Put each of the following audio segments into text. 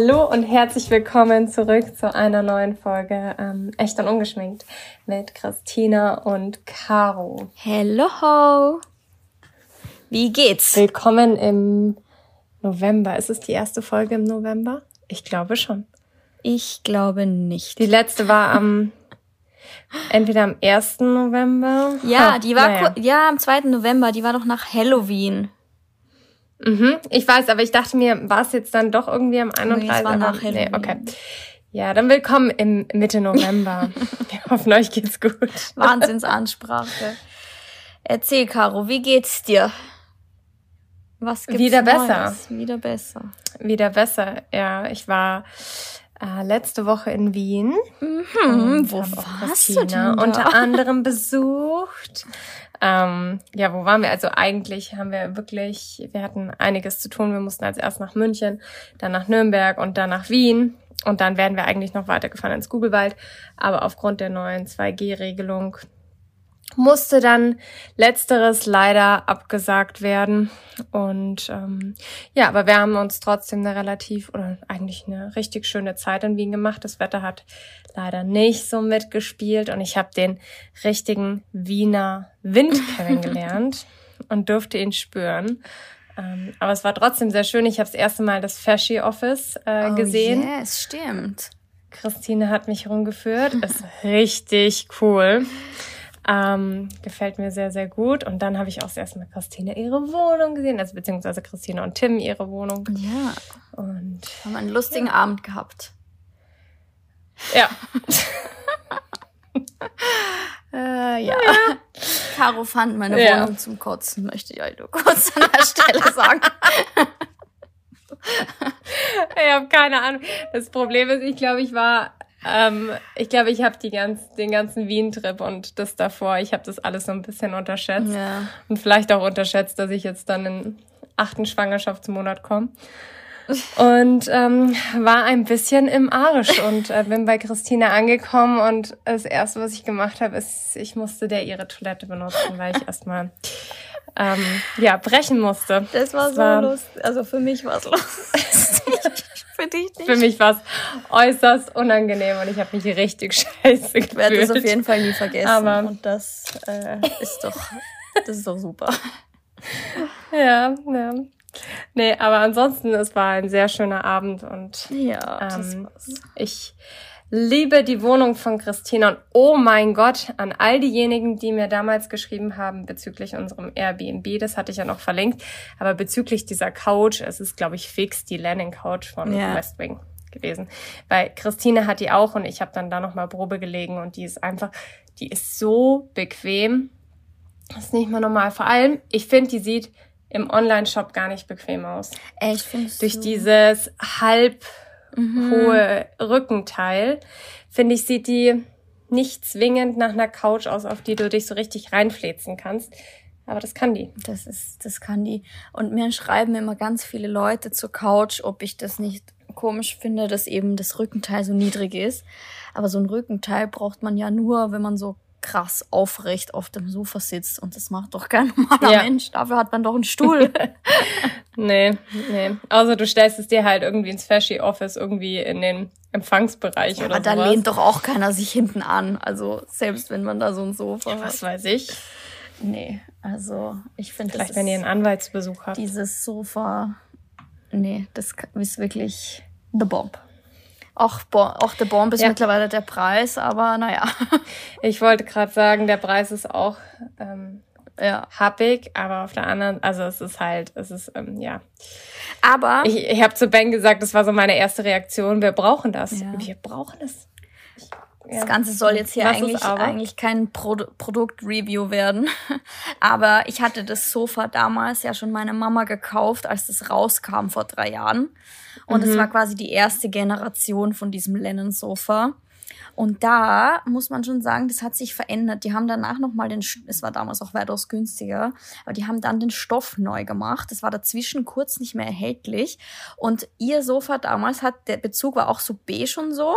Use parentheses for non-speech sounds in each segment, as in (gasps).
Hallo und herzlich willkommen zurück zu einer neuen Folge ähm, Echt und Ungeschminkt mit Christina und Caro. Hello! Wie geht's? Willkommen im November. Ist es die erste Folge im November? Ich glaube schon. Ich glaube nicht. Die letzte war am entweder am 1. November. Ja, die war naja. ja am 2. November, die war doch nach Halloween. Mhm, ich weiß, aber ich dachte mir, war es jetzt dann doch irgendwie am 31. Nee, war nach nee, okay. Ja, dann willkommen im Mitte November. (laughs) Wir hoffen, euch geht's gut. Wahnsinnsansprache. Erzähl, Caro, wie geht's dir? Was gibt's Wieder Neues? besser. Wieder besser. Wieder besser, ja. Ich war äh, letzte Woche in Wien. Mhm, wo warst du denn da? unter (laughs) anderem besucht. Ähm, ja, wo waren wir? Also eigentlich haben wir wirklich, wir hatten einiges zu tun. Wir mussten als erst nach München, dann nach Nürnberg und dann nach Wien. Und dann werden wir eigentlich noch weitergefahren ins Googlewald. Aber aufgrund der neuen 2G-Regelung musste dann letzteres leider abgesagt werden. Und ähm, ja, aber wir haben uns trotzdem eine relativ oder eigentlich eine richtig schöne Zeit in Wien gemacht. Das Wetter hat leider nicht so mitgespielt und ich habe den richtigen Wiener Wind (laughs) kennengelernt und durfte ihn spüren. Ähm, aber es war trotzdem sehr schön. Ich habe das erste Mal das Fashy Office äh, oh, gesehen. Ja, yes, stimmt. Christine hat mich rumgeführt. Ist richtig cool. Ähm, gefällt mir sehr, sehr gut. Und dann habe ich auch das erste Mal Christine ihre Wohnung gesehen, also beziehungsweise Christine und Tim ihre Wohnung. Ja. Und haben einen lustigen ja. Abend gehabt. Ja. (laughs) äh, ja. ja. Caro fand meine ja. Wohnung zum Kotzen, möchte ich euch nur kurz an der Stelle sagen. (laughs) ich habe keine Ahnung. Das Problem ist, ich glaube, ich war ähm, ich glaube, ich habe ganz, den ganzen Wien-Trip und das davor, ich habe das alles so ein bisschen unterschätzt. Ja. Und vielleicht auch unterschätzt, dass ich jetzt dann in achten Schwangerschaftsmonat komme. Und ähm, war ein bisschen im Arsch und äh, bin bei Christina angekommen und das erste, was ich gemacht habe, ist, ich musste der ihre Toilette benutzen, weil ich erstmal ähm, ja brechen musste. Das war das so war, lustig. Also für mich war es lustig (laughs) für dich nicht. Für mich war es äußerst unangenehm und ich habe mich richtig (laughs) scheiße gefühlt. Ich werde das auf jeden Fall nie vergessen. Aber und das äh, ist doch, das ist doch super. (laughs) ja, ja. Nee, aber ansonsten, es war ein sehr schöner Abend und ja, ähm, ich liebe die Wohnung von Christina und oh mein Gott, an all diejenigen, die mir damals geschrieben haben bezüglich unserem Airbnb, das hatte ich ja noch verlinkt, aber bezüglich dieser Couch, es ist glaube ich fix die Landing Couch von ja. West Wing gewesen, weil Christine hat die auch und ich habe dann da noch mal Probe gelegen und die ist einfach, die ist so bequem, das ist nicht mal normal. Vor allem, ich finde, die sieht im Online-Shop gar nicht bequem aus. Echt, Durch dieses halb mhm. hohe Rückenteil, finde ich, sieht die nicht zwingend nach einer Couch aus, auf die du dich so richtig reinfläzen kannst. Aber das kann die. Das ist, das kann die. Und mir schreiben immer ganz viele Leute zur Couch, ob ich das nicht komisch finde, dass eben das Rückenteil so niedrig ist. Aber so ein Rückenteil braucht man ja nur, wenn man so krass aufrecht auf dem Sofa sitzt und das macht doch kein (laughs) normaler ja. Mensch. Dafür hat man doch einen Stuhl. (laughs) nee, nee. Also du stellst es dir halt irgendwie ins Fashy Office irgendwie in den Empfangsbereich ja, oder aber sowas. da lehnt doch auch keiner sich hinten an. Also selbst wenn man da so ein Sofa ja, Was weiß ich. Nee, also ich finde Vielleicht, wenn ihr einen Anwaltsbesuch habt. Dieses Sofa, nee, das ist wirklich the bomb. Auch, auch der Bomb ist ja. mittlerweile der Preis, aber naja. (laughs) Ich wollte gerade sagen, der Preis ist auch ähm, ja. happig, aber auf der anderen, also es ist halt, es ist, ähm, ja. Aber. Ich, ich habe zu Ben gesagt, das war so meine erste Reaktion, wir brauchen das. Ja. Wir brauchen es. Das Ganze soll jetzt hier eigentlich, eigentlich kein Pro Produktreview werden. (laughs) Aber ich hatte das Sofa damals ja schon meiner Mama gekauft, als das rauskam vor drei Jahren. Und es mhm. war quasi die erste Generation von diesem Lennon-Sofa. Und da muss man schon sagen, das hat sich verändert. Die haben danach nochmal den, es war damals auch weitaus günstiger, aber die haben dann den Stoff neu gemacht. Das war dazwischen kurz nicht mehr erhältlich. Und ihr Sofa damals hat, der Bezug war auch so beige und so,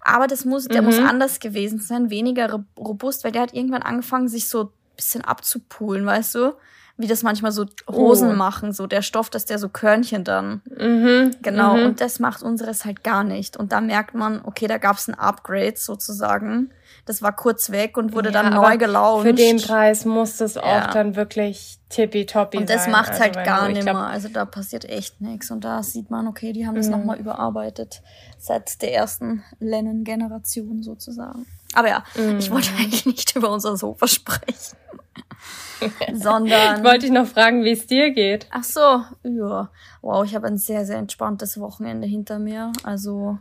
aber das muss, der mhm. muss anders gewesen sein, weniger robust, weil der hat irgendwann angefangen, sich so ein bisschen abzupulen, weißt du? Wie das manchmal so Hosen uh. machen, so der Stoff, dass der so Körnchen dann. Mhm. Genau, mhm. und das macht unseres halt gar nicht. Und da merkt man, okay, da gab es ein Upgrade sozusagen. Das war kurz weg und wurde ja, dann neu gelauncht. Für den Preis muss das auch ja. dann wirklich tippitoppi sein. Und das macht also halt gar nicht mehr. Also da passiert echt nichts. Und da sieht man, okay, die haben das mhm. nochmal überarbeitet. Seit der ersten Lennon-Generation sozusagen. Aber ja, mhm. ich wollte (laughs) eigentlich nicht über unser Sofa sprechen. (laughs) sondern. Ich wollte dich noch fragen, wie es dir geht. Ach so, ja. Wow, ich habe ein sehr, sehr entspanntes Wochenende hinter mir. Also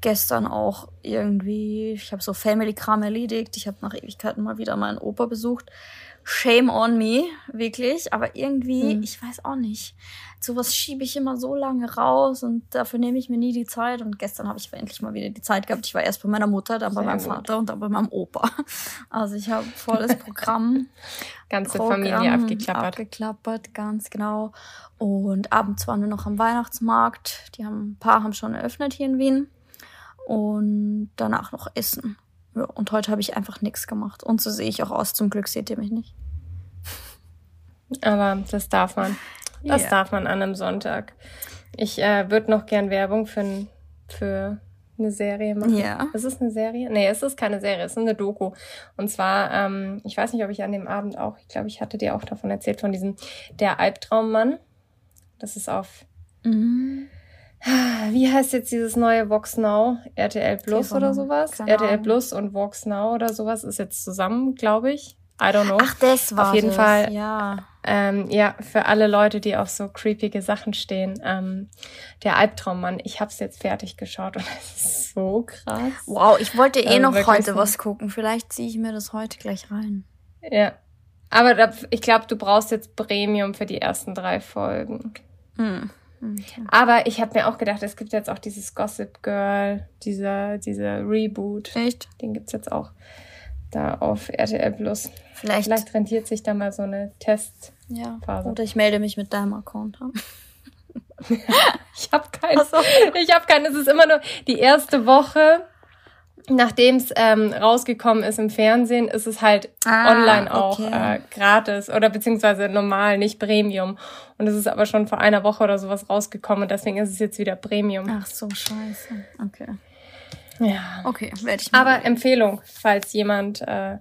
gestern auch irgendwie, ich habe so Family-Kram erledigt. Ich habe nach Ewigkeiten mal wieder meinen Opa besucht. Shame on me, wirklich. Aber irgendwie, mhm. ich weiß auch nicht. Sowas schiebe ich immer so lange raus und dafür nehme ich mir nie die Zeit. Und gestern habe ich endlich mal wieder die Zeit gehabt. Ich war erst bei meiner Mutter, dann bei Sehr meinem gut. Vater und dann bei meinem Opa. (laughs) Also ich habe volles (laughs) Programm. Ganze Programm Familie abgeklappert. Abgeklappert, ganz genau. Und abends waren wir noch am Weihnachtsmarkt. Die haben, ein paar haben schon eröffnet hier in Wien. Und danach noch Essen. Ja, und heute habe ich einfach nichts gemacht. Und so sehe ich auch aus. Zum Glück seht ihr mich nicht. Aber das darf man. Das yeah. darf man an einem Sonntag. Ich äh, würde noch gern Werbung für, für eine Serie machen. Ja. Ist es eine Serie? Nee, es ist keine Serie, es ist eine Doku. Und zwar, ähm, ich weiß nicht, ob ich an dem Abend auch, ich glaube, ich hatte dir auch davon erzählt, von diesem Der Albtraummann. Das ist auf. Mhm. Wie heißt jetzt dieses neue Vox Now? RTL Plus oder sowas? RTL Plus und Vox Now oder sowas ist jetzt zusammen, glaube ich. I don't know. Ach, das war Auf jeden das. Fall. Ja. Ähm, ja, für alle Leute, die auf so creepige Sachen stehen. Ähm, der Albtraummann. Ich habe es jetzt fertig geschaut und (laughs) es ist so krass. Wow, ich wollte eh also noch heute was gucken. Vielleicht ziehe ich mir das heute gleich rein. Ja. Aber da, ich glaube, du brauchst jetzt Premium für die ersten drei Folgen. Hm. Okay. Aber ich habe mir auch gedacht, es gibt jetzt auch dieses Gossip Girl, dieser, dieser Reboot. Echt? Den gibt's jetzt auch da auf RTL Plus. Vielleicht, Vielleicht rentiert sich da mal so eine Testphase. Ja. Oder ich melde mich mit deinem Account an. (laughs) ich habe keinen. So. (laughs) Ich habe keinen. Es ist immer nur die erste Woche nachdem es ähm, rausgekommen ist im Fernsehen, ist es halt ah, online auch okay. äh, gratis oder beziehungsweise normal, nicht Premium. Und es ist aber schon vor einer Woche oder sowas rausgekommen und deswegen ist es jetzt wieder Premium. Ach so, scheiße. Okay. Ja. Okay, werde ich mal. Aber reden. Empfehlung, falls jemand äh,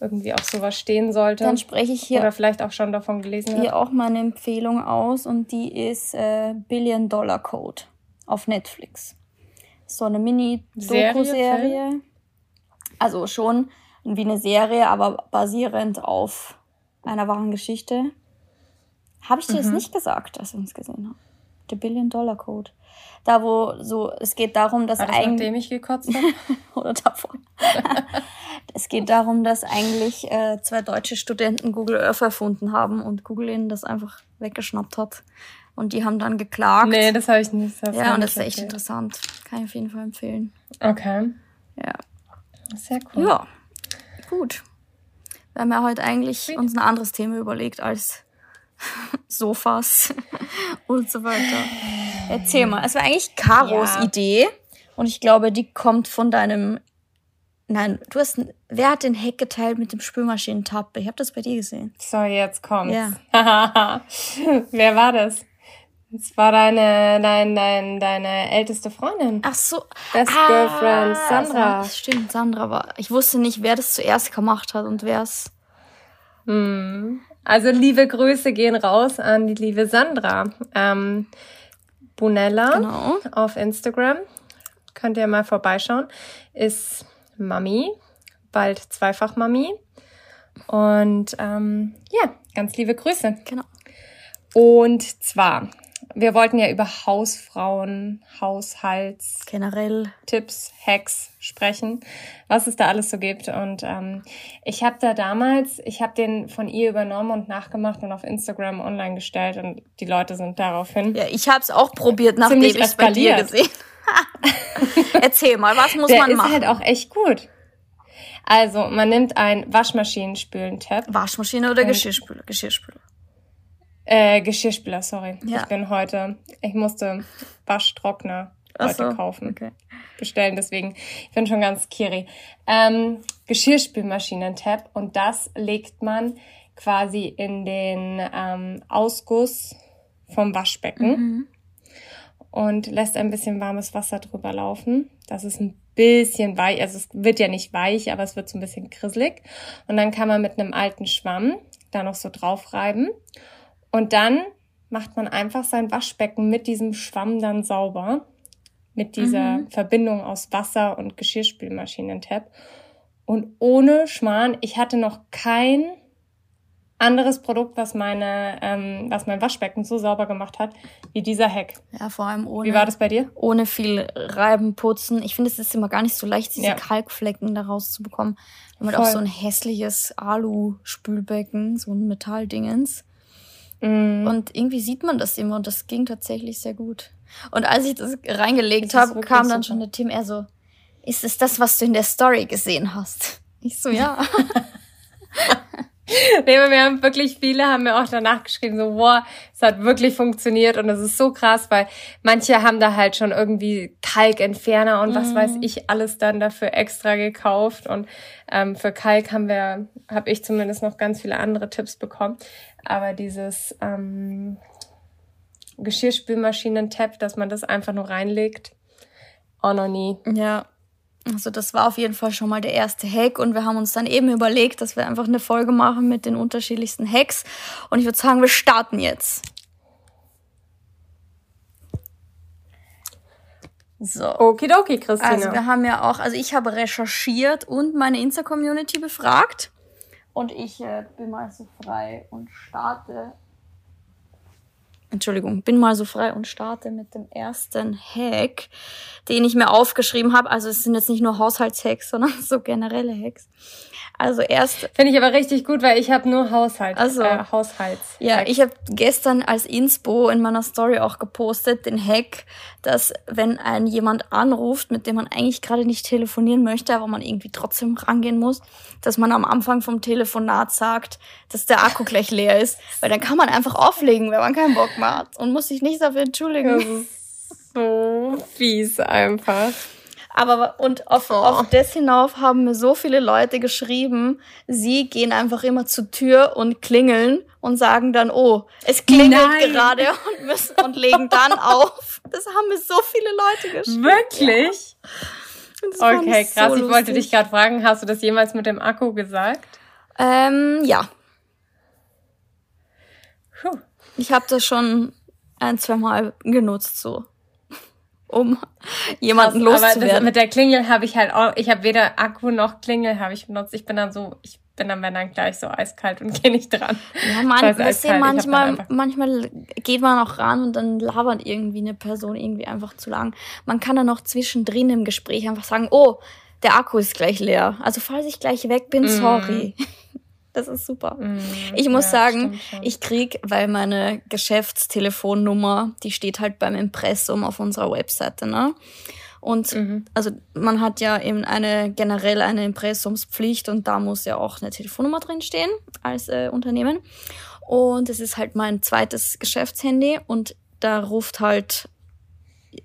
irgendwie auf sowas stehen sollte. Dann spreche ich hier. Oder vielleicht auch schon davon gelesen hat. Hier auch mal eine Empfehlung aus und die ist äh, Billion Dollar Code auf Netflix so eine Mini-Doku-Serie. Also schon wie eine Serie, aber basierend auf einer wahren Geschichte. Habe ich dir mhm. das nicht gesagt, als wir uns gesehen haben? The Billion Dollar Code. Da, wo so, es geht darum, dass eigentlich. Nachdem ich gekotzt habe? (laughs) oder davor. (laughs) es geht darum, dass eigentlich äh, zwei deutsche Studenten Google Earth erfunden haben und Google ihnen das einfach weggeschnappt hat. Und die haben dann geklagt. Nee, das habe ich nicht. Ja, und das ist echt erzählt. interessant. Kann ich auf jeden Fall empfehlen. Okay. Ja. Sehr cool. Ja, gut. Wir haben ja heute eigentlich Sweet. uns ein anderes Thema überlegt als (laughs) Sofas (laughs) und so weiter. Erzähl mal. Es war eigentlich Karos ja. Idee und ich glaube, die kommt von deinem. Nein, du hast. Wer hat den Heck geteilt mit dem Spülmaschinentab? Ich habe das bei dir gesehen. So, jetzt kommt's. Ja. (laughs) Wer war das? Es war deine, dein, dein, deine älteste Freundin. Ach so. Best ah, Girlfriend, Sandra. Stimmt, Sandra war. Ich wusste nicht, wer das zuerst gemacht hat und wer es. Hm. Also liebe Grüße gehen raus an die liebe Sandra. Ähm, Bunella genau. auf Instagram. Könnt ihr mal vorbeischauen. Ist Mami, bald zweifach Mami. Und ähm, ja, ganz liebe Grüße. Genau. Und zwar wir wollten ja über Hausfrauen, Haushalts, generell Tipps, Hacks sprechen, was es da alles so gibt. Und ähm, ich habe da damals, ich habe den von ihr übernommen und nachgemacht und auf Instagram online gestellt und die Leute sind daraufhin. Ja, ich habe es auch probiert, nachdem ich es bei dir gesehen. (laughs) Erzähl mal, was muss Der man machen? Der ist halt auch echt gut. Also, man nimmt ein Waschmaschinenspülen-Tab. Waschmaschine oder Geschirrspüler? Geschirrspüler. Äh, Geschirrspüler, sorry. Ja. Ich bin heute, ich musste Waschtrockner heute so, kaufen. Okay. Bestellen, deswegen, ich bin schon ganz kiri. Ähm, Geschirrspülmaschinen-Tab und das legt man quasi in den ähm, Ausguss vom Waschbecken mhm. und lässt ein bisschen warmes Wasser drüber laufen. Das ist ein bisschen weich, also es wird ja nicht weich, aber es wird so ein bisschen krisselig. Und dann kann man mit einem alten Schwamm da noch so drauf reiben. Und dann macht man einfach sein Waschbecken mit diesem Schwamm dann sauber. Mit dieser mhm. Verbindung aus Wasser und Geschirrspülmaschinentab. Und ohne Schmarrn, ich hatte noch kein anderes Produkt, was meine, ähm, was mein Waschbecken so sauber gemacht hat, wie dieser Hack. Ja, vor allem ohne. Wie war das bei dir? Ohne viel Reiben, Putzen. Ich finde, es ist immer gar nicht so leicht, diese ja. Kalkflecken da rauszubekommen. Haben halt auch so ein hässliches Alu-Spülbecken, so ein Metalldingens. Mm. Und irgendwie sieht man das immer und das ging tatsächlich sehr gut. Und als ich das reingelegt habe, kam dann super. schon der Tim eher so, ist es das, was du in der Story gesehen hast? Ich so, ja. (laughs) (laughs) nee, wir haben wirklich viele, haben mir auch danach geschrieben, so, wow, es hat wirklich funktioniert und es ist so krass, weil manche haben da halt schon irgendwie Kalkentferner und mhm. was weiß ich alles dann dafür extra gekauft und ähm, für Kalk haben wir, habe ich zumindest noch ganz viele andere Tipps bekommen, aber dieses ähm, Geschirrspülmaschinen-Tab, dass man das einfach nur reinlegt, auch noch nie. Ja, also das war auf jeden Fall schon mal der erste Hack und wir haben uns dann eben überlegt, dass wir einfach eine Folge machen mit den unterschiedlichsten Hacks und ich würde sagen, wir starten jetzt. So. Okidoki, Christina. Also wir haben ja auch, also ich habe recherchiert und meine Insta-Community befragt und ich äh, bin mal so frei und starte Entschuldigung, bin mal so frei und starte mit dem ersten Hack, den ich mir aufgeschrieben habe. Also es sind jetzt nicht nur Haushaltshacks, (laughs) sondern so generelle Hacks. Also erst finde ich aber richtig gut, weil ich habe nur Haushalt, also äh, Haushalts. Ja, ich habe gestern als Inspo in meiner Story auch gepostet den Hack, dass wenn ein jemand anruft, mit dem man eigentlich gerade nicht telefonieren möchte, aber man irgendwie trotzdem rangehen muss, dass man am Anfang vom Telefonat sagt, dass der Akku gleich leer ist, weil dann kann man einfach auflegen, wenn man keinen Bock mehr hat und muss sich nicht dafür entschuldigen. Das ist so fies einfach. Aber und auf, oh. auf das hinauf haben mir so viele Leute geschrieben, sie gehen einfach immer zur Tür und klingeln und sagen dann, oh, es klingelt Nein. gerade und müssen und legen dann auf. Das haben mir so viele Leute geschrieben. Wirklich? Ja. Okay, krass. So ich wollte dich gerade fragen, hast du das jemals mit dem Akku gesagt? Ähm, ja. Puh. Ich habe das schon ein, zwei Mal genutzt so um jemanden Krass, loszuwerden. Aber das, mit der Klingel habe ich halt auch, ich habe weder Akku noch Klingel habe ich benutzt. Ich bin dann so, ich bin dann wenn dann gleich so eiskalt und (laughs) gehe nicht dran. Ja, man, weißt du, manchmal, manchmal geht man auch ran und dann labert irgendwie eine Person irgendwie einfach zu lang. Man kann dann auch zwischendrin im Gespräch einfach sagen, oh, der Akku ist gleich leer. Also falls ich gleich weg bin, mm. sorry. Das ist super. Mm, ich muss ja, sagen, ich krieg, weil meine Geschäftstelefonnummer, die steht halt beim Impressum auf unserer Webseite, ne? Und mhm. also man hat ja eben eine generell eine Impressumspflicht und da muss ja auch eine Telefonnummer drin stehen als äh, Unternehmen. Und es ist halt mein zweites Geschäftshandy und da ruft halt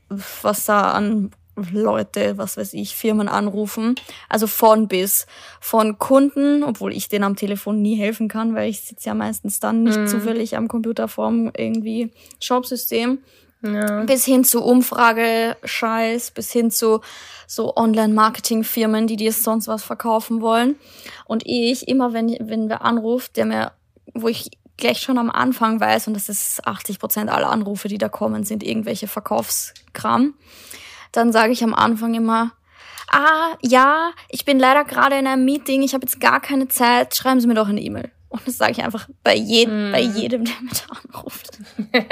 was da an Leute, was weiß ich, Firmen anrufen. Also von bis. Von Kunden, obwohl ich denen am Telefon nie helfen kann, weil ich sitze ja meistens dann nicht mhm. zufällig am Computer vorm irgendwie Shopsystem. Ja. Bis hin zu Umfrage-Scheiß, bis hin zu so Online-Marketing-Firmen, die dir sonst was verkaufen wollen. Und ich, immer wenn, wenn wer anruft, der mir, wo ich gleich schon am Anfang weiß, und das ist 80 Prozent aller Anrufe, die da kommen, sind irgendwelche Verkaufskram dann sage ich am Anfang immer, ah, ja, ich bin leider gerade in einem Meeting, ich habe jetzt gar keine Zeit, schreiben Sie mir doch eine E-Mail. Und das sage ich einfach bei, je mm. bei jedem, der mich anruft. okay.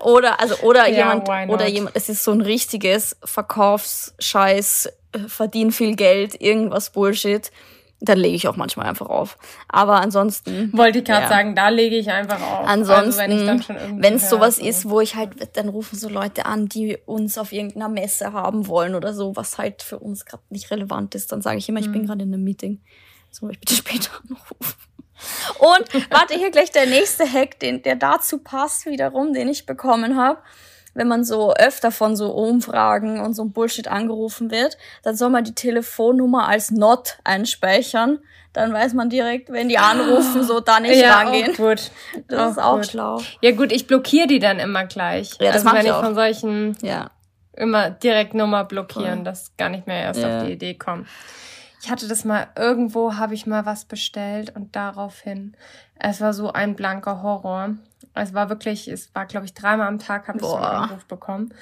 Oder, also, oder yeah, jemand, oder jemand, es ist so ein richtiges Verkaufsscheiß, äh, verdien viel Geld, irgendwas Bullshit dann lege ich auch manchmal einfach auf. Aber ansonsten. Wollte ich gerade ja. sagen, da lege ich einfach auf. Ansonsten, also wenn es sowas so. ist, wo ich halt, dann rufen so Leute an, die uns auf irgendeiner Messe haben wollen oder so, was halt für uns gerade nicht relevant ist, dann sage ich immer, ich bin mhm. gerade in einem Meeting. Soll ich bitte (laughs) später anrufen? Und warte, hier gleich der nächste Hack, den, der dazu passt wiederum, den ich bekommen habe. Wenn man so öfter von so Umfragen und so Bullshit angerufen wird, dann soll man die Telefonnummer als Not einspeichern. Dann weiß man direkt, wenn die anrufen, so da nicht ja, rangehen. Auch gut. Das auch ist auch gut. schlau. Ja gut, ich blockiere die dann immer gleich. Ja, das also wenn ich auch. von solchen ja. immer direkt Nummer blockieren, Voll. dass gar nicht mehr erst ja. auf die Idee kommen. Ich hatte das mal irgendwo, habe ich mal was bestellt und daraufhin, es war so ein blanker Horror. Es war wirklich, es war glaube ich dreimal am Tag habe ich so einen Anruf bekommen.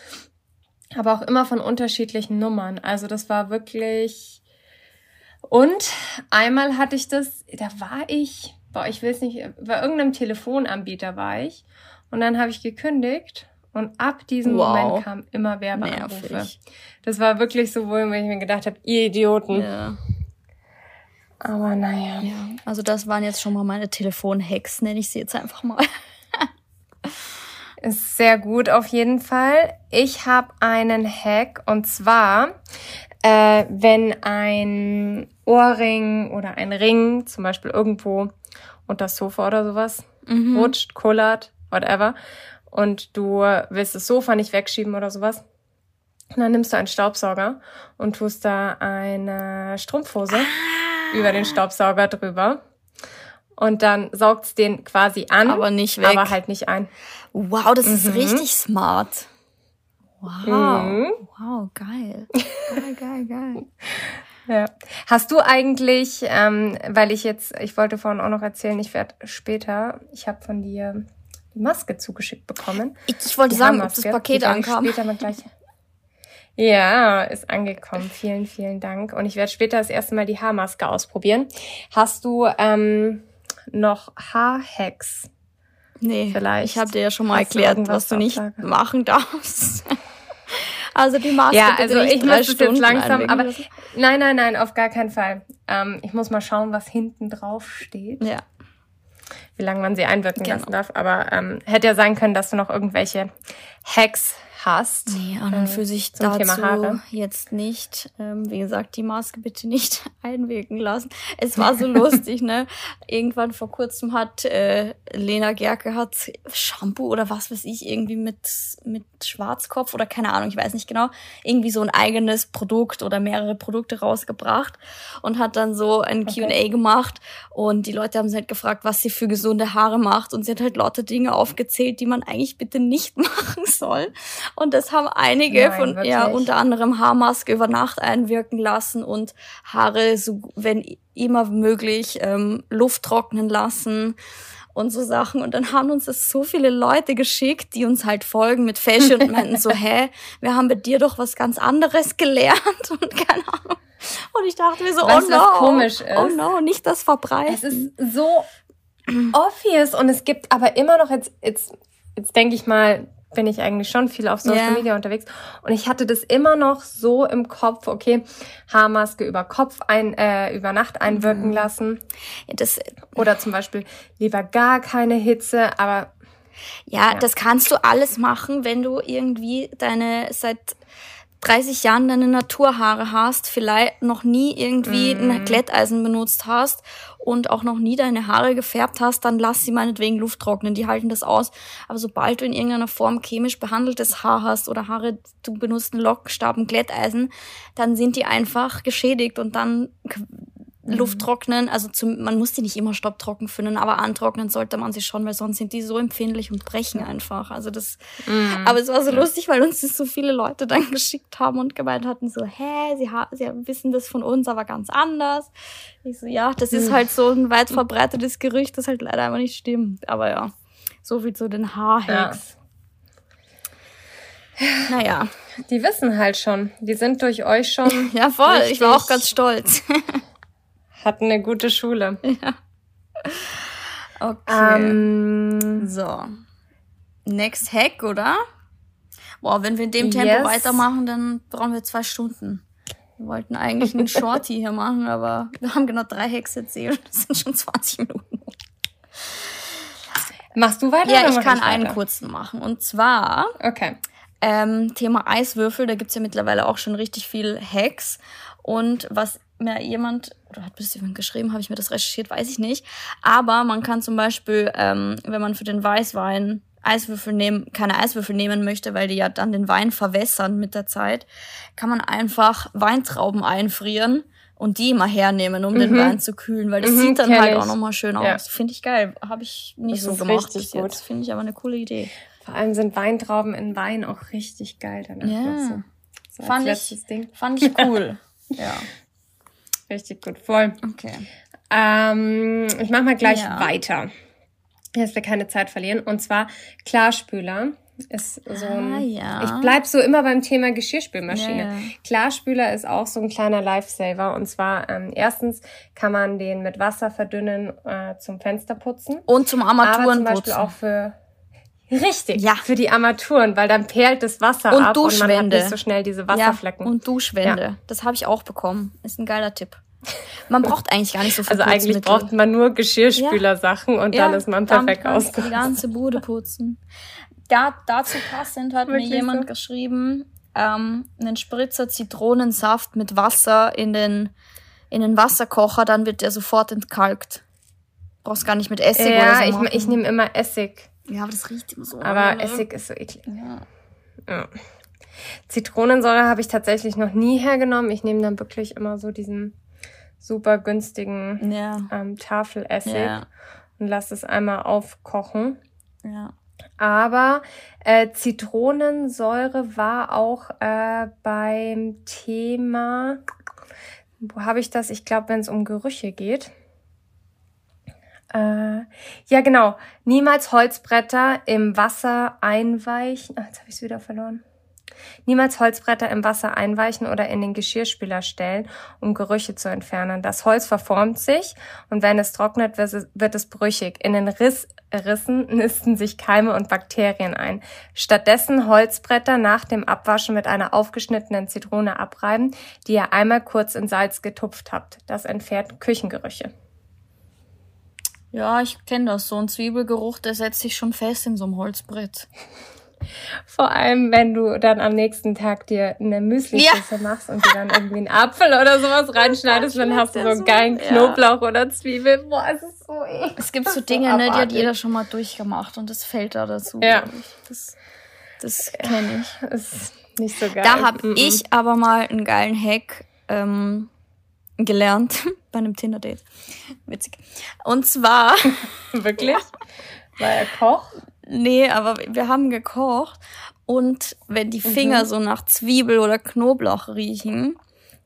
Aber auch immer von unterschiedlichen Nummern. Also das war wirklich. Und einmal hatte ich das, da war ich, boah, ich will es nicht, bei irgendeinem Telefonanbieter war ich. Und dann habe ich gekündigt und ab diesem wow. Moment kam immer Werbeanrufe. Nervig. Das war wirklich so, wo ich mir gedacht habe, ihr Idioten. Ja. Aber naja. Ja, also das waren jetzt schon mal meine Telefon-Hacks, nenne ich sie jetzt einfach mal. Ist sehr gut auf jeden Fall. Ich habe einen Hack und zwar, äh, wenn ein Ohrring oder ein Ring zum Beispiel irgendwo unter das Sofa oder sowas mhm. rutscht, kullert, whatever, und du willst das Sofa nicht wegschieben oder sowas, dann nimmst du einen Staubsauger und tust da eine Strumpfhose ah. über den Staubsauger drüber. Und dann saugt's den quasi an, aber nicht weg. Aber halt nicht ein. Wow, das mhm. ist richtig smart. Wow. Mhm. Wow, geil. Geil, geil, geil. (laughs) Ja. Hast du eigentlich, ähm, weil ich jetzt, ich wollte vorhin auch noch erzählen, ich werde später, ich habe von dir die Maske zugeschickt bekommen. Ich, ich wollte sagen, ob das Paket ankam. Später mal gleich. Ja, ist angekommen. Vielen, vielen Dank. Und ich werde später das erste Mal die Haarmaske ausprobieren. Hast du ähm, noch Haarhacks? Nee, vielleicht. Ich habe dir ja schon mal erklärt, was du nicht sagen? machen darfst. (laughs) also die Maske Ja, also ich muss es jetzt langsam, aber nein, nein, nein, auf gar keinen Fall. Ähm, ich muss mal schauen, was hinten drauf steht. Ja. Wie lange man sie einwirken genau. lassen darf. Aber ähm, hätte ja sein können, dass du noch irgendwelche Hacks hast. Nee, an und für sich dazu Thema Haare. jetzt nicht. Ähm, wie gesagt, die Maske bitte nicht (laughs) einwirken lassen. Es war so lustig, ne? (laughs) Irgendwann vor kurzem hat äh, Lena Gerke hat Shampoo oder was weiß ich, irgendwie mit, mit Schwarzkopf oder keine Ahnung, ich weiß nicht genau, irgendwie so ein eigenes Produkt oder mehrere Produkte rausgebracht und hat dann so ein okay. Q&A gemacht und die Leute haben sie halt gefragt, was sie für gesunde Haare macht und sie hat halt lauter Dinge aufgezählt, die man eigentlich bitte nicht (laughs) machen soll. Und das haben einige Nein, von, wirklich? ja, unter anderem Haarmaske über Nacht einwirken lassen und Haare, so, wenn immer möglich, ähm, Luft trocknen lassen und so Sachen. Und dann haben uns das so viele Leute geschickt, die uns halt folgen mit Fashion und meinten so, (laughs) hä, wir haben bei dir doch was ganz anderes gelernt (laughs) und keine Ahnung. Und ich dachte mir so, weißt, oh no, komisch ist? oh no, nicht das verbreiten. Es ist so obvious und es gibt aber immer noch jetzt, jetzt, jetzt denke ich mal, bin ich eigentlich schon viel auf Social yeah. Media unterwegs. Und ich hatte das immer noch so im Kopf, okay, Haarmaske über Kopf ein, äh, über Nacht einwirken mhm. lassen. Ja, das, Oder zum Beispiel lieber gar keine Hitze, aber ja, ja, das kannst du alles machen, wenn du irgendwie deine seit 30 Jahren deine Naturhaare hast, vielleicht noch nie irgendwie mm. ein Glätteisen benutzt hast und auch noch nie deine Haare gefärbt hast, dann lass sie meinetwegen Luft trocknen, die halten das aus. Aber sobald du in irgendeiner Form chemisch behandeltes Haar hast oder Haare, du benutzt einen Lockenstab, ein Glätteisen, dann sind die einfach geschädigt und dann Luft mhm. trocknen, also zum, man muss die nicht immer stopptrocken finden, aber antrocknen sollte man sie schon, weil sonst sind die so empfindlich und brechen einfach. Also das, mhm. aber es war so ja. lustig, weil uns das so viele Leute dann (laughs) geschickt haben und gemeint hatten so, hä, sie, ha sie wissen das von uns, aber ganz anders. Ich so, ja, das ist mhm. halt so ein weit verbreitetes Gerücht, das halt leider einfach nicht stimmt. Aber ja, so viel zu den Haarhacks. Ja. Naja. Die wissen halt schon. Die sind durch euch schon. (laughs) ja, voll. Ich war auch ganz stolz. (laughs) Hatten eine gute Schule. (laughs) Ja. Okay. Ähm, so. Next Hack, oder? Boah, wenn wir in dem Tempo yes. weitermachen, dann brauchen wir zwei Stunden. Wir wollten eigentlich einen (laughs) Shorty hier machen, aber wir haben genau drei Hacks erzählt. Das sind schon 20 Minuten. Machst du weiter? Ja, ich kann einen kurzen machen. Und zwar. Okay. Ähm, Thema Eiswürfel, da gibt's ja mittlerweile auch schon richtig viel Hacks. Und was mir jemand, oder hat das jemand geschrieben, habe ich mir das recherchiert, weiß ich nicht. Aber man kann zum Beispiel, ähm, wenn man für den Weißwein Eiswürfel nehmen, keine Eiswürfel nehmen möchte, weil die ja dann den Wein verwässern mit der Zeit, kann man einfach Weintrauben einfrieren und die immer hernehmen, um mhm. den Wein zu kühlen, weil das mhm, sieht dann halt ich. auch nochmal schön aus. Ja. Finde ich geil. Habe ich nicht das so gemacht bis jetzt. Finde ich aber eine coole Idee. Vor allem sind Weintrauben in Wein auch richtig geil danach. Ja. So fand, ich, Ding. fand ich cool. (laughs) ja. Richtig gut, voll. Okay. Ähm, ich mache mal gleich ja. weiter, dass wir keine Zeit verlieren. Und zwar Klarspüler ist so ein. Ah, ja. Ich bleib so immer beim Thema Geschirrspülmaschine. Ja, ja. Klarspüler ist auch so ein kleiner Lifesaver. Und zwar ähm, erstens kann man den mit Wasser verdünnen äh, zum Fensterputzen. Und zum Armaturenputzen. Aber zum Beispiel auch für Richtig, ja. für die Armaturen, weil dann perlt das Wasser und ab und man hat nicht so schnell diese Wasserflecken. Ja, und Duschwände, ja. das habe ich auch bekommen. Ist ein geiler Tipp. Man braucht eigentlich gar nicht so viel Also eigentlich braucht man nur Geschirrspülersachen und dann ist man perfekt ausgerüstet. die ganze Bude putzen. Da, dazu passend hat Wirklich mir jemand so? geschrieben, ähm, einen Spritzer Zitronensaft mit Wasser in den, in den Wasserkocher, dann wird der sofort entkalkt. Brauchst gar nicht mit Essig ja, oder so. Ja, ich, ich nehme immer Essig. Ja, aber das riecht immer so. Aber Essig ist so eklig. Ja. ja. Zitronensäure habe ich tatsächlich noch nie hergenommen. Ich nehme dann wirklich immer so diesen super günstigen ja. ähm, Tafelessig ja. und lasse es einmal aufkochen. Ja. Aber äh, Zitronensäure war auch äh, beim Thema, wo habe ich das? Ich glaube, wenn es um Gerüche geht. Äh, ja, genau. Niemals Holzbretter im Wasser einweichen. Ach, jetzt habe ich es wieder verloren. Niemals Holzbretter im Wasser einweichen oder in den Geschirrspüler stellen, um Gerüche zu entfernen. Das Holz verformt sich und wenn es trocknet, wird es brüchig. In den Riss, Rissen nisten sich Keime und Bakterien ein. Stattdessen Holzbretter nach dem Abwaschen mit einer aufgeschnittenen Zitrone abreiben, die ihr einmal kurz in Salz getupft habt. Das entfernt Küchengerüche. Ja, ich kenne das. So ein Zwiebelgeruch, der setzt sich schon fest in so einem Holzbrett. Vor allem, wenn du dann am nächsten Tag dir eine Müsli-Schüssel ja. machst und dir dann irgendwie einen Apfel oder sowas reinschneidest, dann hast du so einen geilen so, Knoblauch ja. oder Zwiebel. Boah, es ist so eklig. Es gibt so Dinge, so ne, die hat jeder schon mal durchgemacht und das fällt da dazu. Ja. Das, das kenne ich. Ist nicht so geil. Da habe -mm. ich aber mal einen geilen Hack ähm, gelernt bei einem Tinder-Date. Witzig. Und zwar. (laughs) Wirklich? War er Koch? Nee, aber wir haben gekocht. Und wenn die Finger mhm. so nach Zwiebel oder Knoblauch riechen,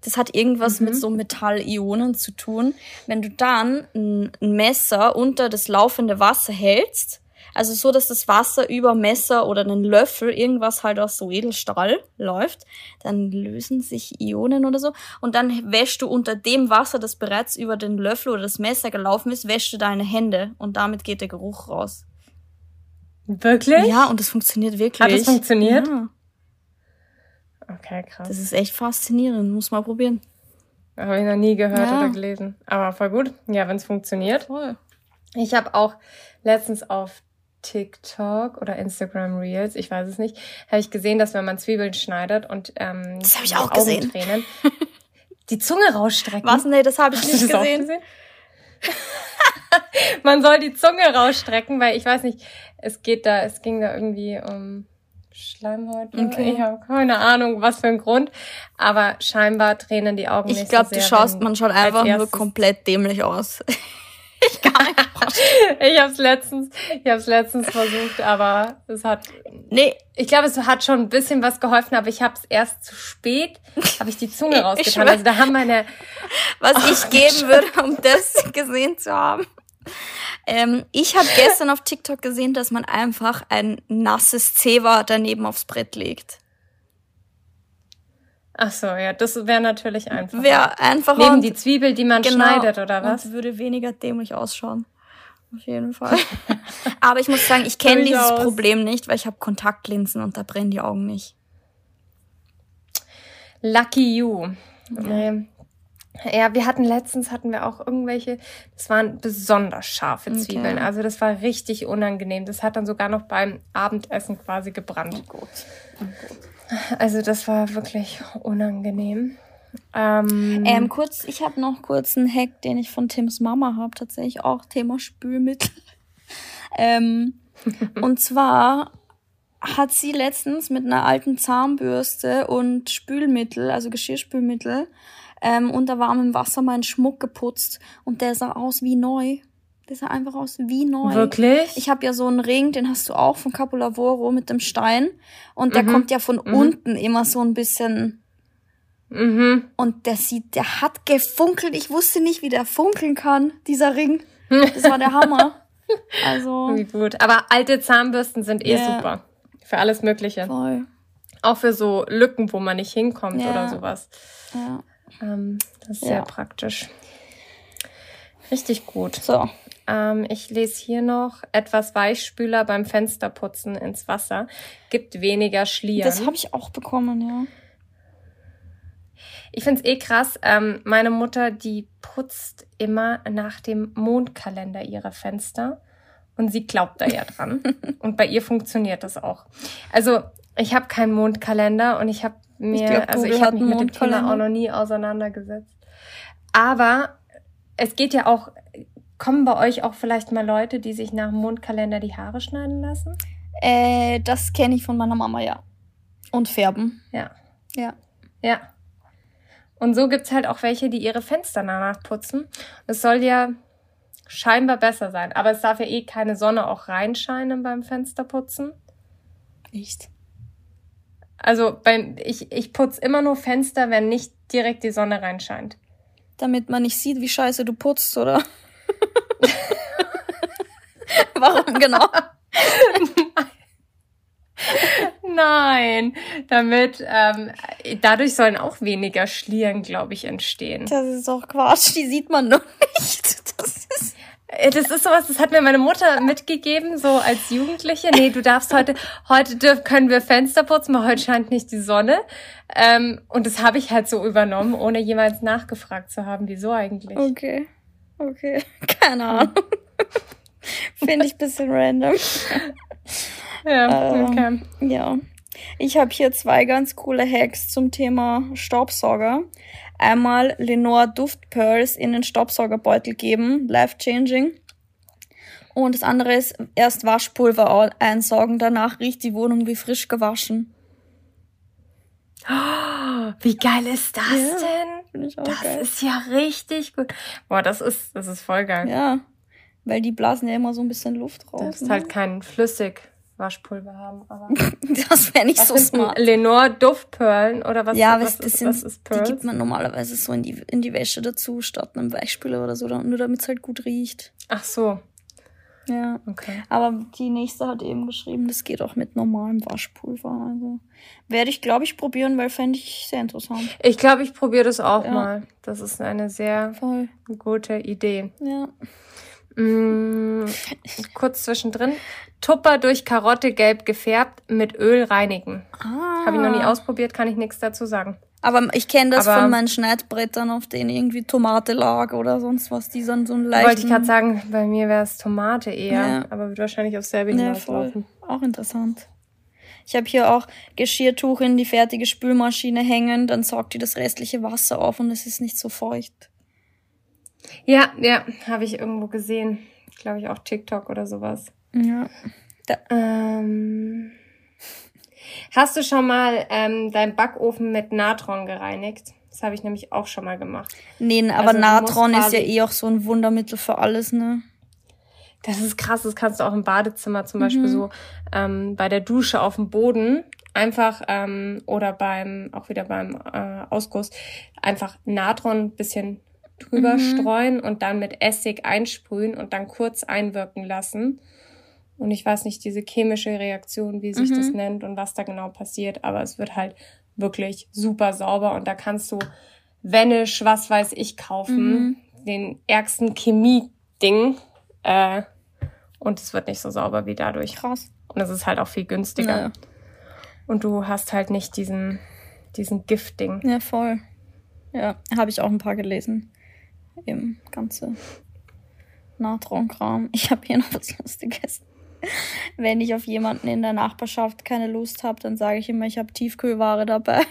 das hat irgendwas mhm. mit so Metallionen zu tun. Wenn du dann ein Messer unter das laufende Wasser hältst, also so, dass das Wasser über Messer oder einen Löffel, irgendwas halt aus so Edelstahl läuft, dann lösen sich Ionen oder so. Und dann wäschst du unter dem Wasser, das bereits über den Löffel oder das Messer gelaufen ist, wäschst du deine Hände und damit geht der Geruch raus. Wirklich? Ja, und das funktioniert wirklich. Hat das funktioniert? Ja. Okay, krass. Das ist echt faszinierend. Muss mal probieren. Habe ich noch nie gehört ja. oder gelesen. Aber voll gut. Ja, wenn es funktioniert. Voll. Ich habe auch letztens auf TikTok oder Instagram Reels, ich weiß es nicht, habe ich gesehen, dass wenn man Zwiebeln schneidet und ähm, das habe ich auch gesehen. Die Zunge rausstrecken. Was? Nee, das habe ich Hast nicht gesehen. gesehen? (laughs) man soll die Zunge rausstrecken, weil ich weiß nicht, es geht da, es ging da irgendwie um Schleimhaut. Okay. Ich habe keine Ahnung, was für ein Grund. Aber scheinbar tränen die Augen ich nicht glaub, so sehr. Ich glaube, du schaust, man schaut einfach nur komplett dämlich aus. Ich kann nicht (laughs) Ich habe es letztens, ich habe es letztens versucht, aber es hat. Nee, ich glaube, es hat schon ein bisschen was geholfen, aber ich habe es erst zu spät, habe ich die Zunge rausgetan. Also da haben meine. Was oh, ich geben würde, um das (laughs) gesehen zu haben. Ähm, ich habe gestern auf TikTok gesehen, dass man einfach ein nasses Zewa daneben aufs Brett legt. Ach so, ja, das wäre natürlich einfach. Wäre einfacher. Neben die Zwiebel, die man genau, schneidet, oder was? Und würde weniger dämlich ausschauen. Auf jeden Fall. (laughs) Aber ich muss sagen, ich kenne dieses Problem nicht, weil ich habe Kontaktlinsen und da brennen die Augen nicht. Lucky you. Ja. Ja, wir hatten letztens hatten wir auch irgendwelche, das waren besonders scharfe Zwiebeln. Okay. Also das war richtig unangenehm. Das hat dann sogar noch beim Abendessen quasi gebrannt. Oh Gott. Oh Gott. Also das war wirklich unangenehm. Ähm, ähm kurz, ich habe noch kurz einen Hack, den ich von Tims Mama habe, tatsächlich auch Thema Spülmittel. (laughs) ähm, (laughs) und zwar hat sie letztens mit einer alten Zahnbürste und Spülmittel, also Geschirrspülmittel, ähm, unter warmem Wasser meinen Schmuck geputzt und der sah aus wie neu. Der sah einfach aus wie neu. Wirklich? Ich habe ja so einen Ring, den hast du auch von Capolavoro mit dem Stein und der mhm. kommt ja von mhm. unten immer so ein bisschen Mhm. Und der sieht, der hat gefunkelt. Ich wusste nicht, wie der funkeln kann, dieser Ring. Das war der Hammer. (laughs) Also. Wie gut. Aber alte Zahnbürsten sind eh yeah. super. Für alles Mögliche. Voll. Auch für so Lücken, wo man nicht hinkommt yeah. oder sowas. Ja. Ähm, das ist ja. sehr praktisch. Richtig gut. So. Ähm, ich lese hier noch etwas Weichspüler beim Fensterputzen ins Wasser. Gibt weniger Schlieren. Das habe ich auch bekommen, ja. Ich find's eh krass. Ähm, meine Mutter, die putzt immer nach dem Mondkalender ihre Fenster. Und sie glaubt da ja dran. (laughs) und bei ihr funktioniert das auch. Also, ich habe keinen Mondkalender und ich habe mir, ich glaub, also ich habe mich mit dem Thema auch noch nie auseinandergesetzt. Aber es geht ja auch, kommen bei euch auch vielleicht mal Leute, die sich nach dem Mondkalender die Haare schneiden lassen? Äh, das kenne ich von meiner Mama, ja. Und färben. Ja. Ja. Ja. Und so gibt's halt auch welche, die ihre Fenster danach putzen. Es soll ja scheinbar besser sein. Aber es darf ja eh keine Sonne auch reinscheinen beim Fensterputzen. Nicht. Also beim, ich, ich putze immer nur Fenster, wenn nicht direkt die Sonne reinscheint. Damit man nicht sieht, wie scheiße du putzt, oder? (laughs) Warum genau? Nein, damit ähm, dadurch sollen auch weniger Schlieren, glaube ich, entstehen. Das ist doch Quatsch, die sieht man noch nicht. Das ist äh, das ist sowas, das hat mir meine Mutter mitgegeben, so als Jugendliche. Nee, du darfst heute, heute dürfen, können wir Fenster putzen, weil heute scheint nicht die Sonne. Ähm, und das habe ich halt so übernommen, ohne jemals nachgefragt zu haben, wieso eigentlich. Okay. Okay. (laughs) Keine Ahnung. Finde ich bisschen random. Ja, ähm, okay. Ja. Ich habe hier zwei ganz coole Hacks zum Thema Staubsauger. Einmal Lenore Duftpearls in den Staubsaugerbeutel geben, life changing. Und das andere ist erst Waschpulver einsaugen, danach riecht die Wohnung wie frisch gewaschen. Oh, wie geil ist das ja, denn? Das geil. ist ja richtig gut. Boah, das ist, das ist voll geil. Ja, weil die blasen ja immer so ein bisschen Luft raus. Das ist halt ne? kein flüssig. Waschpulver haben, aber. (laughs) das wäre nicht was so smart. Lenore Duftperlen oder was? Ja, was, das sind, was ist Pearls? die gibt man normalerweise so in die, in die Wäsche dazu, statt einem Weichspüler oder so, nur damit es halt gut riecht. Ach so. Ja. Okay. Aber die nächste hat eben geschrieben, das geht auch mit normalem Waschpulver. Also werde ich, glaube ich, probieren, weil fände ich sehr interessant. Ich glaube, ich probiere das auch ja. mal. Das ist eine sehr Voll. gute Idee. Ja. Mm, kurz zwischendrin. Tupper durch Karotte gelb gefärbt mit Öl reinigen. Ah. Habe ich noch nie ausprobiert, kann ich nichts dazu sagen. Aber ich kenne das Aber von meinen Schneidbrettern, auf denen irgendwie Tomate lag oder sonst was, die dann so ein leichten... Wollte ich gerade sagen, bei mir wäre es Tomate eher, ja. aber wird wahrscheinlich aufs selbe hinauslaufen. Ja, auch interessant. Ich habe hier auch Geschirrtuch in die fertige Spülmaschine hängen, dann saugt die das restliche Wasser auf und es ist nicht so feucht. Ja, ja, habe ich irgendwo gesehen. Glaube ich auch TikTok oder sowas. Ja. Da, ähm, hast du schon mal ähm, deinen Backofen mit Natron gereinigt? Das habe ich nämlich auch schon mal gemacht. Nee, aber also, Natron ist ja eh auch so ein Wundermittel für alles, ne? Das ist krass, das kannst du auch im Badezimmer zum mhm. Beispiel so ähm, bei der Dusche auf dem Boden einfach ähm, oder beim auch wieder beim äh, Ausguss einfach Natron bisschen drüber mhm. streuen und dann mit Essig einsprühen und dann kurz einwirken lassen. Und ich weiß nicht, diese chemische Reaktion, wie sich mhm. das nennt und was da genau passiert, aber es wird halt wirklich super sauber und da kannst du Vanish, was weiß ich, kaufen, mhm. den ärgsten Chemie-Ding, äh, und es wird nicht so sauber wie dadurch. Krass. Und es ist halt auch viel günstiger. Ja. Und du hast halt nicht diesen, diesen Gift-Ding. Ja, voll. Ja, habe ich auch ein paar gelesen. Eben, ganze Natron-Kram. Ich habe hier noch was Lustiges. (laughs) Wenn ich auf jemanden in der Nachbarschaft keine Lust habe, dann sage ich immer, ich habe Tiefkühlware dabei.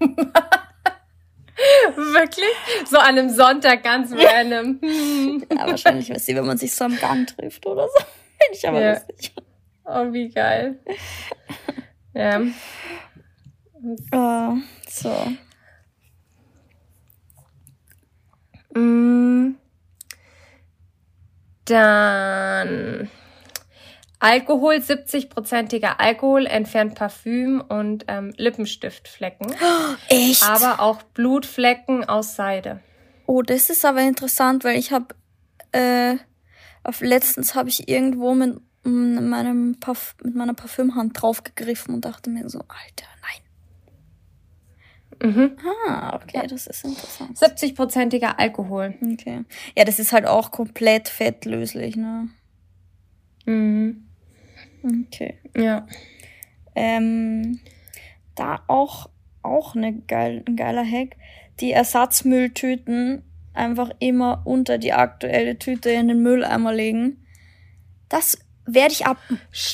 (laughs) Wirklich? So an einem Sonntag ganz random. (laughs) ja, wahrscheinlich ist sie, wenn man sich so am Gang trifft oder so. Finde ich aber ja. lustig. Oh, wie geil. Ja. Uh, so. Mm. Dann Alkohol, 70-prozentiger Alkohol entfernt Parfüm und ähm, Lippenstiftflecken. (gasps) Echt? Aber auch Blutflecken aus Seide. Oh, das ist aber interessant, weil ich habe äh, auf letztens habe ich irgendwo mit meinem Parf mit meiner Parfümhand draufgegriffen und dachte mir so, Alter, nein. Mhm. Ah, okay, das ist interessant. 70-prozentiger Alkohol. Okay. Ja, das ist halt auch komplett fettlöslich, ne? Mhm. Okay. Ja. Ähm, da auch, auch eine geil, ein geiler Hack. Die Ersatzmülltüten einfach immer unter die aktuelle Tüte in den Mülleimer legen. Das werde ich ab,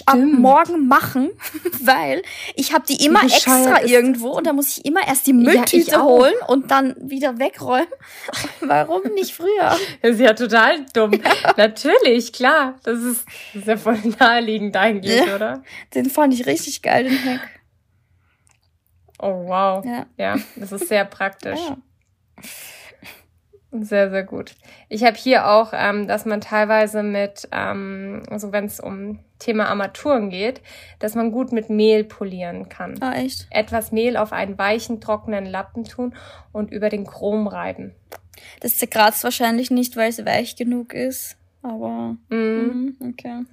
ab morgen machen, (laughs) weil ich habe die immer extra irgendwo und da muss ich immer erst die Mülltüte ja, holen und dann wieder wegräumen. (laughs) Warum nicht früher? Das ist ja total dumm. (laughs) Natürlich, klar. Das ist, das ist ja voll naheliegend eigentlich, ja, oder? Den fand ich richtig geil, den Hack. Oh, wow. Ja, ja das ist sehr praktisch. Sehr, sehr gut. Ich habe hier auch, ähm, dass man teilweise mit, ähm, also wenn es um Thema Armaturen geht, dass man gut mit Mehl polieren kann. Ah, echt? Etwas Mehl auf einen weichen, trockenen Lappen tun und über den Chrom reiben. Das zerkratzt wahrscheinlich nicht, weil es weich genug ist, aber mm. okay.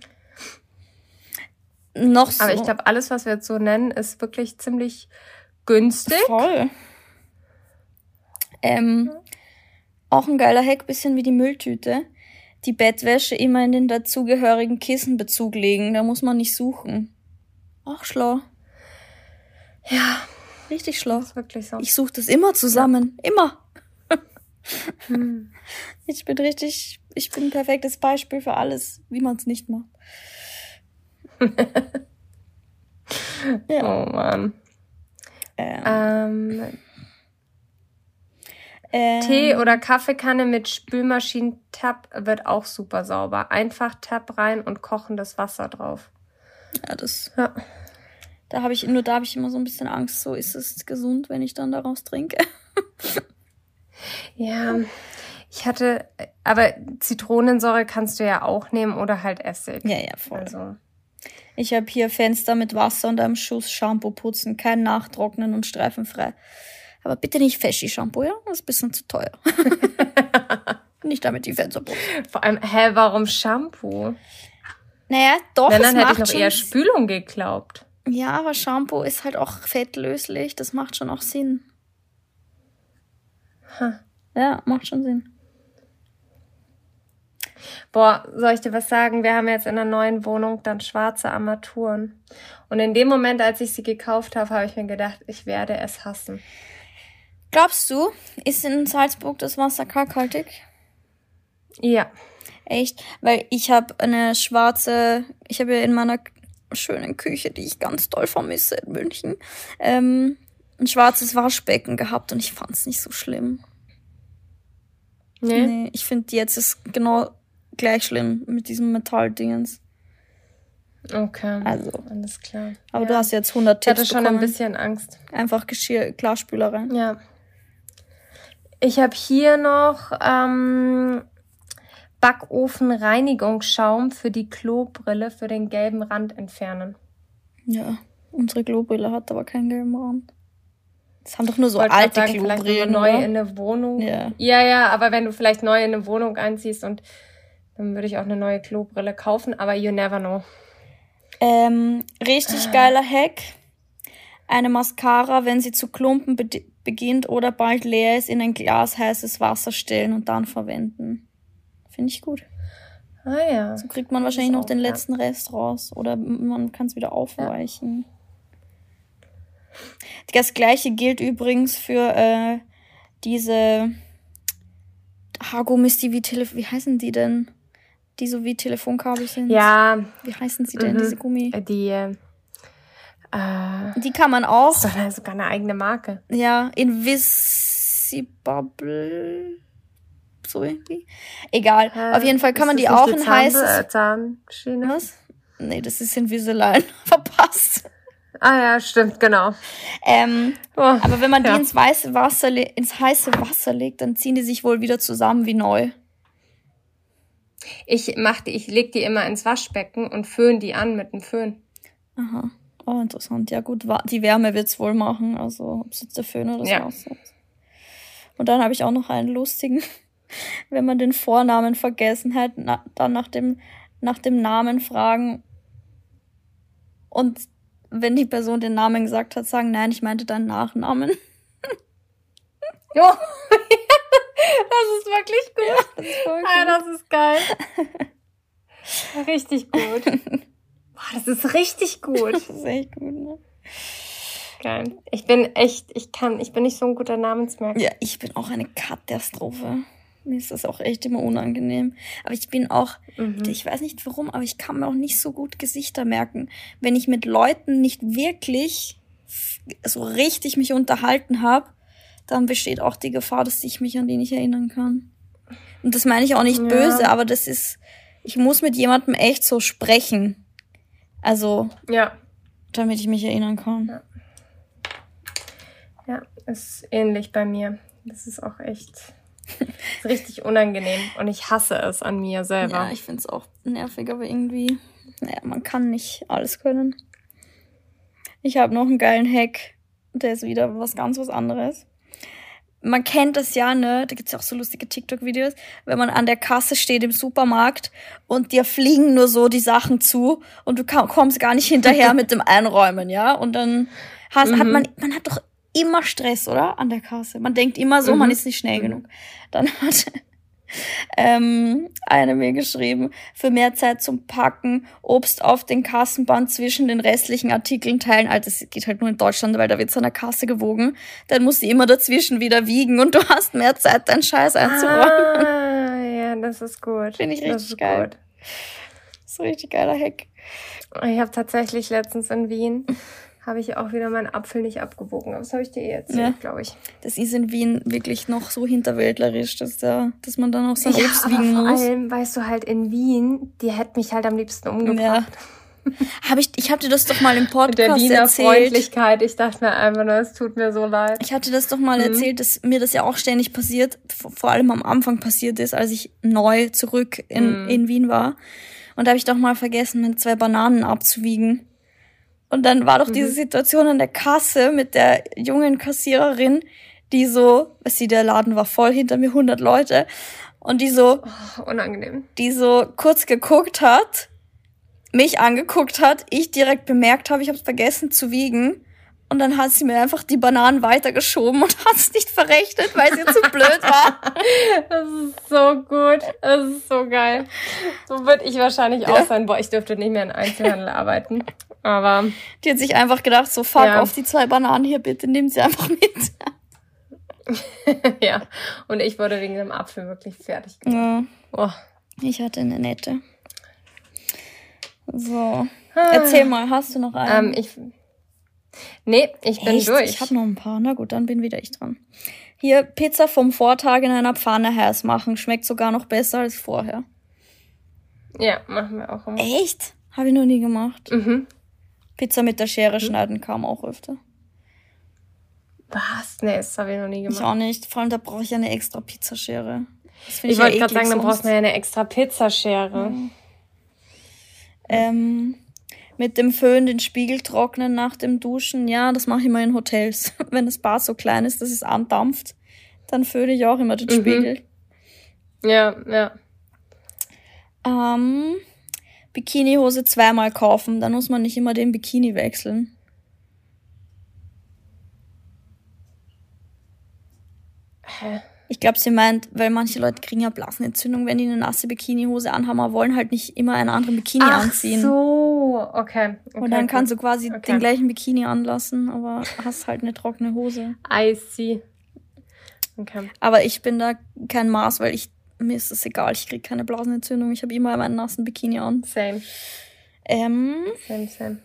Noch so. Aber ich glaube, alles, was wir jetzt so nennen, ist wirklich ziemlich günstig. Voll. Ähm, auch ein geiler Hack, bisschen wie die Mülltüte. Die Bettwäsche immer in den dazugehörigen Kissenbezug legen, da muss man nicht suchen. Auch schlau. Ja. Richtig schlau. Das ist wirklich so. Ich suche das immer zusammen. Ja. Immer. (laughs) hm. Ich bin richtig, ich bin ein perfektes Beispiel für alles, wie man es nicht macht. (laughs) ja. Oh Mann. Ähm, ähm, ähm, Tee oder Kaffeekanne mit Spülmaschinentab wird auch super sauber. Einfach Tab rein und kochendes Wasser drauf. Ja, das. Ja. Da habe ich nur da habe ich immer so ein bisschen Angst. So ist es gesund, wenn ich dann daraus trinke. ja, ich hatte, aber Zitronensäure kannst du ja auch nehmen oder halt Essig. Ja, ja, voll. Also. Ich habe hier Fenster mit Wasser und einem Schuss Shampoo putzen, kein Nachtrocknen und streifenfrei. Aber bitte nicht Feschi-Shampoo, ja? Das ist ein bisschen zu teuer. (laughs) nicht damit die Fenster putzen. Vor allem, hä, warum Shampoo? Naja, doch, Nein, dann hätte ich noch eher Spülung geglaubt. Ja, aber Shampoo ist halt auch fettlöslich. Das macht schon auch Sinn. Huh. Ja, macht schon Sinn. Boah, soll ich dir was sagen? Wir haben jetzt in der neuen Wohnung dann schwarze Armaturen. Und in dem Moment, als ich sie gekauft habe, habe ich mir gedacht, ich werde es hassen. Glaubst du, ist in Salzburg das Wasser kalkhaltig? Ja. Echt? Weil ich habe eine schwarze, ich habe ja in meiner schönen Küche, die ich ganz doll vermisse in München, ähm, ein schwarzes Waschbecken gehabt und ich fand es nicht so schlimm. Nee. nee ich finde jetzt ist genau gleich schlimm mit diesem Metalldingens. Okay. Also. Alles klar. Aber ja. du hast jetzt 100 Tipps. Ich hatte schon bekommen. ein bisschen Angst. Einfach Geschirr, Klarspüler rein. Ja. Ich habe hier noch ähm, Backofenreinigungsschaum für die Klobrille für den gelben Rand entfernen. Ja, unsere Klobrille hat aber keinen gelben Rand. Das haben doch nur so alte sagen, Klobrillen. neu in eine Wohnung. Ja. ja, ja, aber wenn du vielleicht neu in eine Wohnung einziehst und dann würde ich auch eine neue Klobrille kaufen, aber you never know. Ähm, richtig geiler Hack. Eine Mascara, wenn sie zu Klumpen beginnt oder bald leer ist, in ein Glas heißes Wasser stellen und dann verwenden. Finde ich gut. Ah ja. So kriegt man wahrscheinlich noch den ja. letzten Rest raus oder man kann es wieder aufweichen. Ja. Das gleiche gilt übrigens für äh, diese Haargummis, die wie Telefon, wie heißen die denn? Die so wie Telefonkabel sind. Ja. Wie heißen sie denn, mhm. diese Gummi? Die, äh, die kann man auch. Das ist doch sogar eine eigene Marke. Ja, Invis Maxi Bubble. So irgendwie. Egal. Äh, Auf jeden Fall kann man die auch in heißes. Äh, Zahnschiene? Was? Nee, das ist Invisalign. (laughs) Verpasst. Ah ja, stimmt, genau. Ähm, oh, aber wenn man ja. die ins weiße Wasser ins heiße Wasser legt, dann ziehen die sich wohl wieder zusammen wie neu. Ich mach die, ich leg die immer ins Waschbecken und föhn die an mit dem Föhn. Aha. Oh, interessant. Ja gut, die Wärme wird's wohl machen, also ob es jetzt der Föhn oder das ja. Ist. Und dann habe ich auch noch einen lustigen, (laughs) wenn man den Vornamen vergessen hat, na, dann nach dem, nach dem Namen fragen und wenn die Person den Namen gesagt hat, sagen, nein, ich meinte deinen Nachnamen. (laughs) Ja. (laughs) das ist wirklich gut. Ja, das, ist gut. ah, das ist geil. Richtig gut. Boah, das ist richtig gut. Das ist echt gut, ne? Geil. Ich bin echt, ich kann, ich bin nicht so ein guter Namensmerker. Ja, ich bin auch eine Katastrophe. Mir ist das auch echt immer unangenehm. Aber ich bin auch, mhm. ich weiß nicht warum, aber ich kann mir auch nicht so gut Gesichter merken. Wenn ich mit Leuten nicht wirklich so richtig mich unterhalten habe, dann besteht auch die Gefahr, dass ich mich an die nicht erinnern kann. Und das meine ich auch nicht ja. böse, aber das ist, ich muss mit jemandem echt so sprechen. Also, ja. damit ich mich erinnern kann. Ja. ja, ist ähnlich bei mir. Das ist auch echt ist richtig unangenehm und ich hasse es an mir selber. Ja, ich finde es auch nervig, aber irgendwie, naja, man kann nicht alles können. Ich habe noch einen geilen Hack, der ist wieder was ganz was anderes man kennt das ja, ne? Da gibt's ja auch so lustige TikTok-Videos, wenn man an der Kasse steht im Supermarkt und dir fliegen nur so die Sachen zu und du kommst gar nicht hinterher (laughs) mit dem Einräumen, ja? Und dann hast, mhm. hat man, man hat doch immer Stress, oder? An der Kasse. Man denkt immer so, mhm. man ist nicht schnell mhm. genug. Dann hat ähm, eine mir geschrieben, für mehr Zeit zum Packen, Obst auf den Kassenband zwischen den restlichen Artikeln teilen. Also das geht halt nur in Deutschland, weil da wird es an der Kasse gewogen. Dann muss sie immer dazwischen wieder wiegen und du hast mehr Zeit, deinen Scheiß einzuräumen. Ah, (laughs) ja, das ist gut. Finde ich richtig geil. Gut. Das ist ein richtig geiler Hack. Ich habe tatsächlich letztens in Wien (laughs) habe ich auch wieder meinen Apfel nicht abgewogen. Aber das habe ich dir eh erzählt, ja. glaube ich. Das ist in Wien wirklich noch so hinterwäldlerisch, dass, da, dass man dann auch sein ja, Obst wiegen vor muss. Vor allem, weißt du, halt in Wien, die hätte mich halt am liebsten umgebracht. Ja. Hab ich, ich hatte das doch mal im (laughs) Podcast der Wiener erzählt. Freundlichkeit. Ich dachte mir einfach nur, es tut mir so leid. Ich hatte das doch mal mhm. erzählt, dass mir das ja auch ständig passiert, vor allem am Anfang passiert ist, als ich neu zurück in, mhm. in Wien war. Und da habe ich doch mal vergessen, meine zwei Bananen abzuwiegen. Und dann war doch mhm. diese Situation an der Kasse mit der jungen Kassiererin, die so, was sie, der Laden war voll, hinter mir 100 Leute. Und die so, oh, unangenehm. Die so kurz geguckt hat, mich angeguckt hat, ich direkt bemerkt habe, ich habe vergessen zu wiegen. Und dann hat sie mir einfach die Bananen weitergeschoben und (laughs) hat es nicht verrechnet, weil sie zu blöd war. Das ist so gut. Das ist so geil. So würde ich wahrscheinlich auch sein. Boah, ich dürfte nicht mehr in Einzelhandel arbeiten. Aber. Die hat sich einfach gedacht, so fuck ja. auf die zwei Bananen hier, bitte nimm sie einfach mit. (laughs) ja. Und ich wurde wegen dem Apfel wirklich fertig gemacht. Ja. Oh. Ich hatte eine nette. So. Ah. Erzähl mal, hast du noch einen? Ähm, ich, nee, ich bin Echt? durch. Ich habe noch ein paar. Na gut, dann bin wieder ich dran. Hier, Pizza vom Vortag in einer Pfanne heiß machen. Schmeckt sogar noch besser als vorher. Ja, machen wir auch immer. Echt? Habe ich noch nie gemacht. Mhm. Pizza mit der Schere hm? schneiden kam auch öfter. Was? Nee, das habe ich noch nie gemacht. Ich auch nicht. Vor allem, da brauche ich eine extra Pizzaschere. Ich, ich wollte gerade sagen, dann brauchst du ja eine extra Pizzaschere. Mhm. Ähm, mit dem Föhn den Spiegel trocknen nach dem Duschen. Ja, das mache ich immer in Hotels. (laughs) Wenn das Bad so klein ist, dass es andampft, dann föhne ich auch immer den mhm. Spiegel. Ja, ja. Ähm, Bikinihose zweimal kaufen, dann muss man nicht immer den Bikini wechseln. Hä? Ich glaube, sie meint, weil manche Leute kriegen ja Blasenentzündung, wenn die eine nasse Bikinihose anhaben, aber wollen halt nicht immer einen anderen Bikini Ach anziehen. so, okay. okay Und dann kannst du quasi okay. den gleichen Bikini anlassen, aber hast halt eine trockene Hose. I see. Okay. Aber ich bin da kein Maß, weil ich mir ist das egal, ich kriege keine Blasenentzündung. Ich habe immer meinen nassen Bikini an. Same. Ähm, same, same.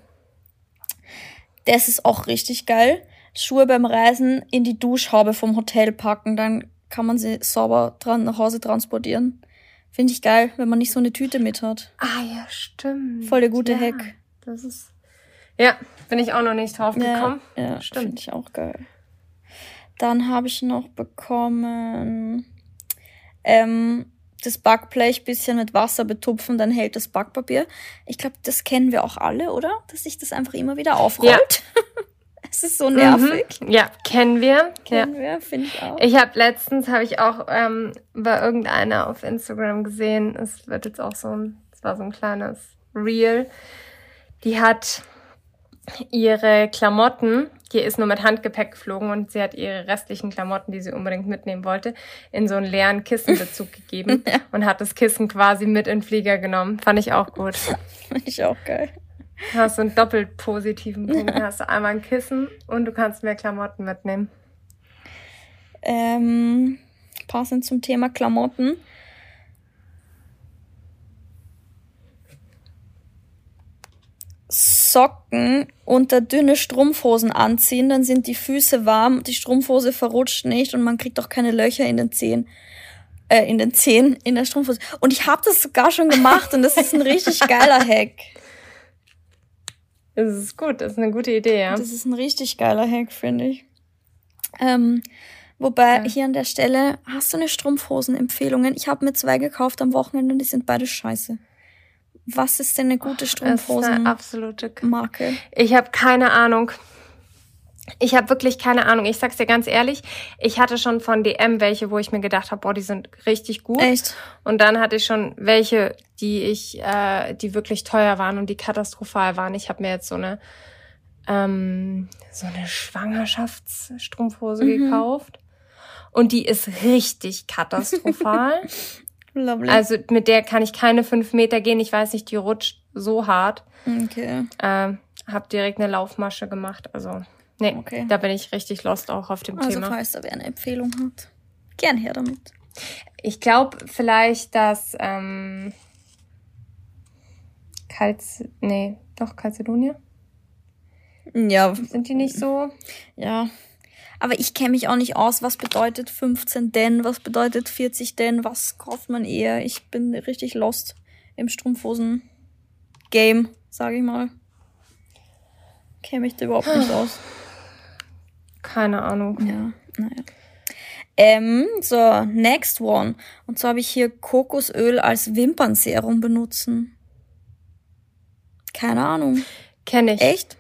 Das ist auch richtig geil. Schuhe beim Reisen in die Duschhaube vom Hotel packen, dann kann man sie sauber dran nach Hause transportieren. Finde ich geil, wenn man nicht so eine Tüte mit hat. Ah ja, stimmt. Voll der gute ja, Hack. Das ist. Ja, bin ich auch noch nicht drauf gekommen. Ja, ja stimmt. Finde ich auch geil. Dann habe ich noch bekommen ähm, das Backblech bisschen mit Wasser betupfen, dann hält das Backpapier. Ich glaube, das kennen wir auch alle, oder? Dass sich das einfach immer wieder aufrollt. Ja. (laughs) es ist so nervig. Mhm. Ja, kennen wir. Kennen ja. wir, finde ich auch. Ich habe letztens, habe ich auch ähm, bei irgendeiner auf Instagram gesehen, es wird jetzt auch so ein, es war so ein kleines Reel, die hat ihre Klamotten, die ist nur mit Handgepäck geflogen und sie hat ihre restlichen Klamotten, die sie unbedingt mitnehmen wollte, in so einen leeren Kissenbezug (laughs) gegeben ja. und hat das Kissen quasi mit in den Flieger genommen. Fand ich auch gut. (laughs) Fand ich auch geil. Du hast so einen doppelt positiven Punkt. Ja. hast du einmal ein Kissen und du kannst mehr Klamotten mitnehmen. Ähm, passend zum Thema Klamotten Socken unter dünne Strumpfhosen anziehen, dann sind die Füße warm, die Strumpfhose verrutscht nicht und man kriegt auch keine Löcher in den Zehen. Äh, in den Zehen, in der Strumpfhose. Und ich habe das sogar schon gemacht und das ist ein richtig geiler Hack. Das ist gut, das ist eine gute Idee, ja. Das ist ein richtig geiler Hack, finde ich. Ähm, wobei ja. hier an der Stelle, hast du eine Strumpfhosen-Empfehlungen? Ich habe mir zwei gekauft am Wochenende und die sind beide scheiße. Was ist denn eine gute Strumpfhosen? absolute Marke. Ich habe keine Ahnung. Ich habe wirklich keine Ahnung. Ich sag's dir ganz ehrlich, ich hatte schon von DM welche, wo ich mir gedacht habe, boah, die sind richtig gut. Echt? Und dann hatte ich schon welche, die ich, äh, die wirklich teuer waren und die katastrophal waren. Ich habe mir jetzt so eine ähm, so eine Schwangerschaftsstrumpfhose mhm. gekauft und die ist richtig katastrophal. (laughs) Lovely. Also mit der kann ich keine fünf Meter gehen. Ich weiß nicht, die rutscht so hart. Okay. Äh, hab direkt eine Laufmasche gemacht. Also, nee, okay. da bin ich richtig lost auch auf dem also, Thema. Also falls da wer eine Empfehlung hat, gern her damit. Ich glaube vielleicht, dass ähm, Kalz... Nee, doch, Calcedonia? Ja. Sind die nicht so? Ja, aber ich kenne mich auch nicht aus, was bedeutet 15 denn, was bedeutet 40 denn, was kauft man eher. Ich bin richtig lost im Strumpfhosen-Game, sage ich mal. Kenne mich da überhaupt nicht (gasps) aus. Keine Ahnung. Ja, naja. Ähm, so, next one. Und zwar habe ich hier Kokosöl als Wimpernserum benutzen. Keine Ahnung. Kenne ich. Echt?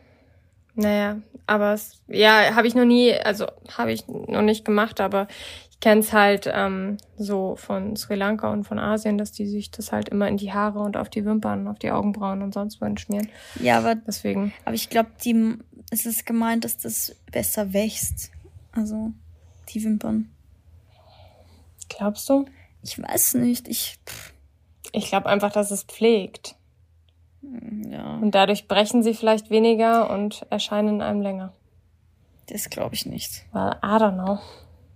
Naja, aber es, ja, habe ich noch nie, also habe ich noch nicht gemacht, aber ich kenne es halt ähm, so von Sri Lanka und von Asien, dass die sich das halt immer in die Haare und auf die Wimpern, auf die Augenbrauen und sonst wohin schmieren. Ja, aber deswegen. Aber ich glaube, die es ist gemeint, dass das besser wächst. Also die Wimpern. Glaubst du? Ich weiß nicht. Ich. Ich glaube einfach, dass es pflegt. Ja. Und dadurch brechen sie vielleicht weniger und erscheinen einem länger. Das glaube ich nicht. Well, I don't know.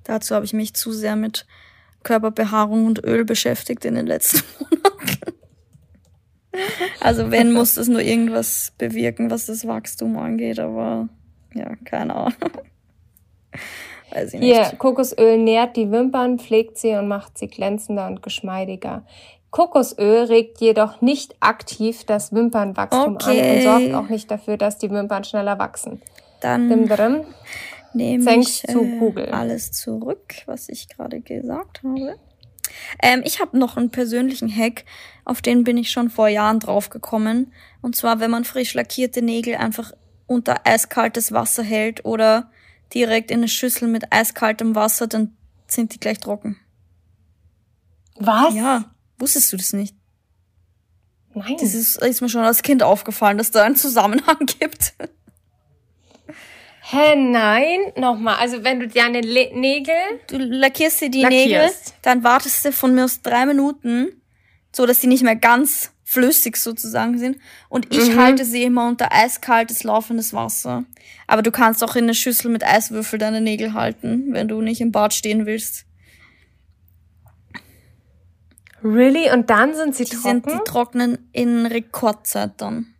Dazu habe ich mich zu sehr mit Körperbehaarung und Öl beschäftigt in den letzten (laughs) Monaten. Also wenn, muss das nur irgendwas bewirken, was das Wachstum angeht, aber ja, keine Ahnung. Weiß ich nicht. Hier, Kokosöl nährt die Wimpern, pflegt sie und macht sie glänzender und geschmeidiger. Kokosöl regt jedoch nicht aktiv das Wimpernwachstum okay. an und sorgt auch nicht dafür, dass die Wimpern schneller wachsen. Dann Dim nehme ich zu äh, Google. alles zurück, was ich gerade gesagt habe. Ähm, ich habe noch einen persönlichen Hack, auf den bin ich schon vor Jahren drauf gekommen. Und zwar, wenn man frisch lackierte Nägel einfach unter eiskaltes Wasser hält oder direkt in eine Schüssel mit eiskaltem Wasser, dann sind die gleich trocken. Was? Ja. Wusstest du das nicht? Nein. Das ist, ist mir schon als Kind aufgefallen, dass da einen Zusammenhang gibt. Hä, nein, nochmal. Also wenn du deine Le Nägel. Du lackierst dir die lackierst. Nägel, dann wartest du von mir aus drei Minuten, so dass sie nicht mehr ganz flüssig sozusagen sind. Und ich mhm. halte sie immer unter eiskaltes, laufendes Wasser. Aber du kannst auch in eine Schüssel mit Eiswürfel deine Nägel halten, wenn du nicht im Bad stehen willst. Really? Und dann sind sie die trocken? Sind, die trocknen in Rekordzeit dann.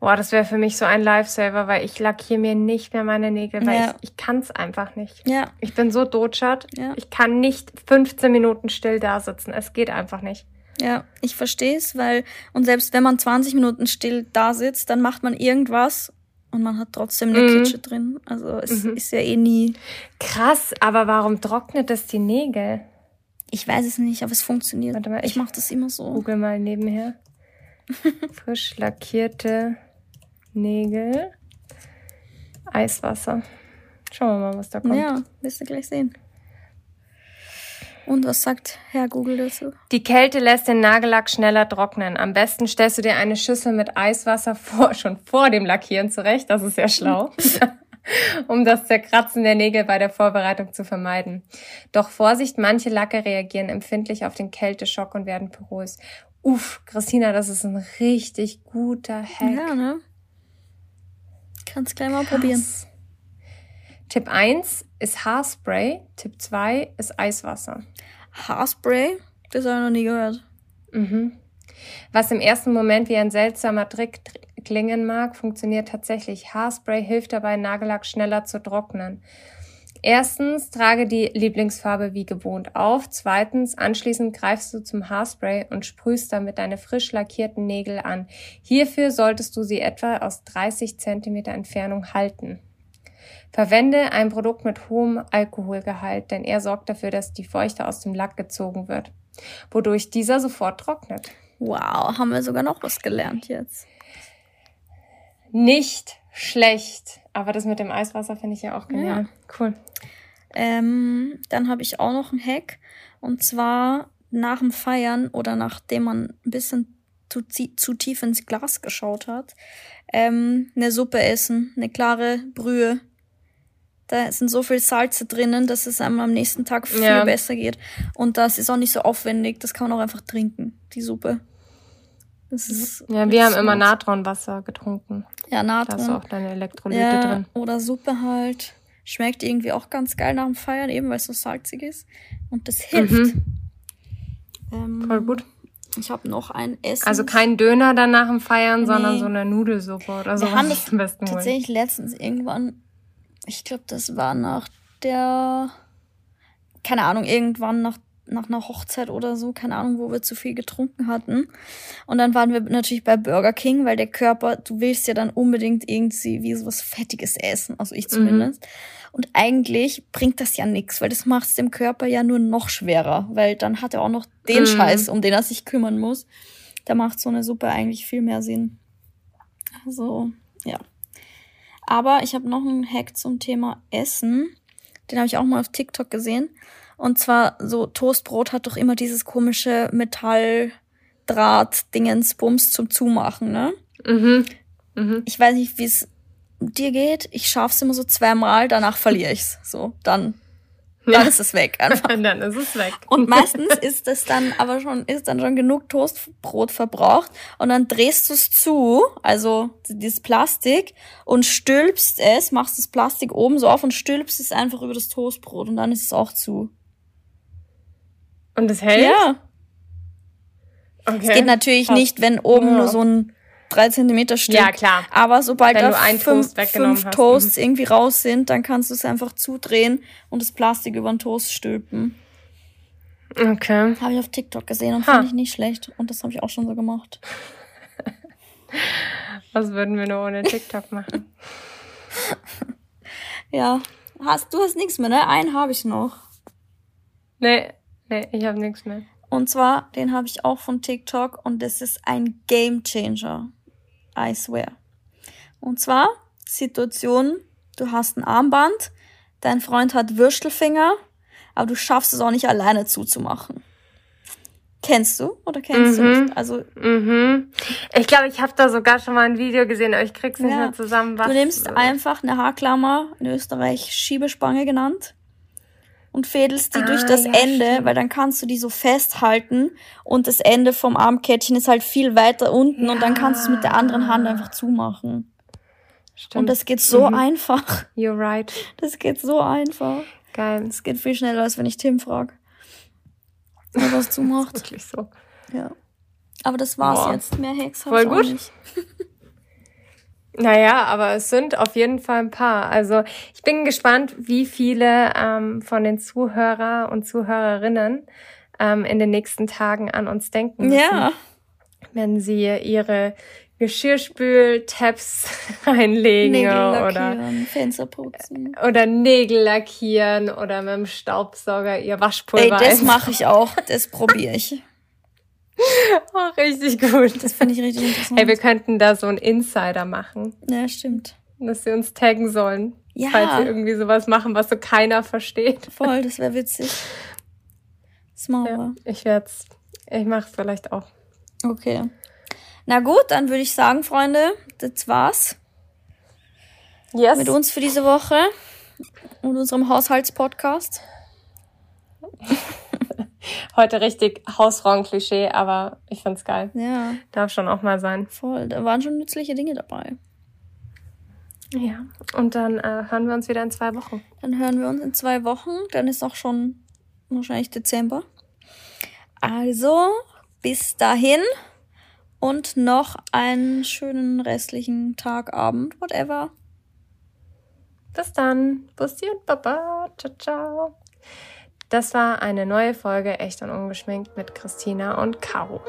Boah, das wäre für mich so ein Lifesaver, weil ich lackiere mir nicht mehr meine Nägel, weil ja. ich, ich kann es einfach nicht. Ja. Ich bin so dotschert. Ja. Ich kann nicht 15 Minuten still da sitzen. Es geht einfach nicht. Ja, ich verstehe es, weil, und selbst wenn man 20 Minuten still da sitzt, dann macht man irgendwas und man hat trotzdem eine mhm. Kitsche drin. Also es mhm. ist ja eh nie. Krass, aber warum trocknet das die Nägel? Ich weiß es nicht, aber es funktioniert. Warte mal, ich, ich mache das immer so. Google mal nebenher. (laughs) Frisch lackierte Nägel. Eiswasser. Schauen wir mal, was da kommt. Ja, wirst du gleich sehen. Und was sagt Herr Google dazu? Die Kälte lässt den Nagellack schneller trocknen. Am besten stellst du dir eine Schüssel mit Eiswasser vor, schon vor dem Lackieren zurecht. Das ist ja schlau. (laughs) um das Zerkratzen der Nägel bei der Vorbereitung zu vermeiden. Doch Vorsicht, manche Lacke reagieren empfindlich auf den Kälteschock und werden porös. Uff, Christina, das ist ein richtig guter Hack. Ja, ne? Kannst gleich mal Krass. probieren. Tipp 1 ist Haarspray, Tipp 2 ist Eiswasser. Haarspray? Das habe ich noch nie gehört. Mhm. Was im ersten Moment wie ein seltsamer Trick klingen mag, funktioniert tatsächlich. Haarspray hilft dabei, Nagellack schneller zu trocknen. Erstens, trage die Lieblingsfarbe wie gewohnt auf. Zweitens, anschließend greifst du zum Haarspray und sprühst damit deine frisch lackierten Nägel an. Hierfür solltest du sie etwa aus 30 Zentimeter Entfernung halten. Verwende ein Produkt mit hohem Alkoholgehalt, denn er sorgt dafür, dass die Feuchte aus dem Lack gezogen wird, wodurch dieser sofort trocknet. Wow, haben wir sogar noch was gelernt jetzt. Nicht schlecht, aber das mit dem Eiswasser finde ich ja auch genial. Ja. Cool. Ähm, dann habe ich auch noch einen Hack und zwar nach dem Feiern oder nachdem man ein bisschen zu, zu tief ins Glas geschaut hat, ähm, eine Suppe essen, eine klare Brühe da sind so viel Salze drinnen, dass es einem am nächsten Tag viel ja. besser geht. Und das ist auch nicht so aufwendig. Das kann man auch einfach trinken, die Suppe. Das ist ja, wir haben immer Natronwasser getrunken. Ja, Natron. Da hast du auch deine Elektrolyte ja, drin. Oder Suppe halt. Schmeckt irgendwie auch ganz geil nach dem Feiern, eben weil es so salzig ist. Und das hilft. Mhm. Ähm, Voll gut. Ich habe noch ein Essen. Also kein Döner dann nach dem Feiern, nee. sondern so eine Nudelsuppe oder so. Wir haben das am besten tatsächlich holen. letztens irgendwann ich glaube, das war nach der, keine Ahnung, irgendwann nach, nach einer Hochzeit oder so, keine Ahnung, wo wir zu viel getrunken hatten. Und dann waren wir natürlich bei Burger King, weil der Körper, du willst ja dann unbedingt irgendwie wie so was Fettiges essen, also ich mhm. zumindest. Mhm. Und eigentlich bringt das ja nichts, weil das macht es dem Körper ja nur noch schwerer, weil dann hat er auch noch den mhm. Scheiß, um den er sich kümmern muss. Da macht so eine Suppe eigentlich viel mehr Sinn. Also, ja. Aber ich habe noch einen Hack zum Thema Essen. Den habe ich auch mal auf TikTok gesehen. Und zwar so Toastbrot hat doch immer dieses komische Metalldraht-Dingens-Bums zum Zumachen, ne? Mhm. mhm. Ich weiß nicht, wie es dir geht. Ich schaff's immer so zweimal, danach verliere ich's. So, dann dann ja. ist es weg einfach. (laughs) dann ist es weg. Und meistens ist es dann aber schon, ist dann schon genug Toastbrot verbraucht und dann drehst du es zu, also dieses Plastik und stülpst es, machst das Plastik oben so auf und stülpst es einfach über das Toastbrot und dann ist es auch zu. Und es hält? Ja. Okay. Es geht natürlich Passt. nicht, wenn oben ja. nur so ein drei Zentimeter Stück. Ja, klar. Aber sobald Wenn da fünf, Toast fünf hast. Toasts mhm. irgendwie raus sind, dann kannst du es einfach zudrehen und das Plastik über den Toast stülpen. Okay. Habe ich auf TikTok gesehen und fand ich nicht schlecht. Und das habe ich auch schon so gemacht. (laughs) Was würden wir nur ohne TikTok machen? (laughs) ja. Hast, du hast nichts mehr, ne? Einen habe ich noch. Nee, nee, ich habe nichts mehr. Und zwar, den habe ich auch von TikTok und das ist ein Game Changer. I swear. Und zwar Situation, du hast ein Armband, dein Freund hat Würstelfinger, aber du schaffst es auch nicht alleine zuzumachen. Kennst du oder kennst mhm. du nicht? Also mhm. ich glaube, ich habe da sogar schon mal ein Video gesehen, aber ich krieg's nicht ja. mehr zusammen. Was du nimmst einfach eine Haarklammer, in Österreich Schiebespange genannt, und fädelst die ah, durch das ja, Ende, stimmt. weil dann kannst du die so festhalten und das Ende vom Armkettchen ist halt viel weiter unten ja. und dann kannst du es mit der anderen Hand einfach zumachen. Stimmt. Und das geht so mhm. einfach. You're right. Das geht so einfach. Geil. Das geht viel schneller, als wenn ich Tim frage. Wer was (laughs) zumacht. wirklich so. Ja. Aber das war's Boah. jetzt. Mehr Hacks Voll gut. Nicht. (laughs) Naja, aber es sind auf jeden Fall ein paar. Also ich bin gespannt, wie viele ähm, von den Zuhörer und Zuhörerinnen ähm, in den nächsten Tagen an uns denken. Müssen, ja. Wenn sie ihre Geschirrspül-Tabs (laughs) reinlegen Nägel oder Fenster putzen. Oder Nägel lackieren oder mit dem Staubsauger ihr Waschpulver. Ey, das mache ich auch. Das probiere ich. (laughs) Oh, richtig gut. Das finde ich richtig interessant. Hey, wir könnten da so einen Insider machen. Ja, stimmt. Dass sie uns taggen sollen. Ja. Falls sie irgendwie sowas machen, was so keiner versteht. Voll, das wäre witzig. Wir. Ja, ich werde. Ich mache es vielleicht auch. Okay. Na gut, dann würde ich sagen, Freunde, das war's. Yes. Mit uns für diese Woche und unserem Haushaltspodcast. (laughs) Heute richtig Hausfrauen-Klischee, aber ich find's geil. Ja. Darf schon auch mal sein. Voll, da waren schon nützliche Dinge dabei. Ja, und dann äh, hören wir uns wieder in zwei Wochen. Dann hören wir uns in zwei Wochen. Dann ist auch schon wahrscheinlich Dezember. Also, bis dahin und noch einen schönen restlichen Tag, Abend, whatever. Bis dann. Bussi und Baba. Ciao, ciao. Das war eine neue Folge Echt und Ungeschminkt mit Christina und Caro.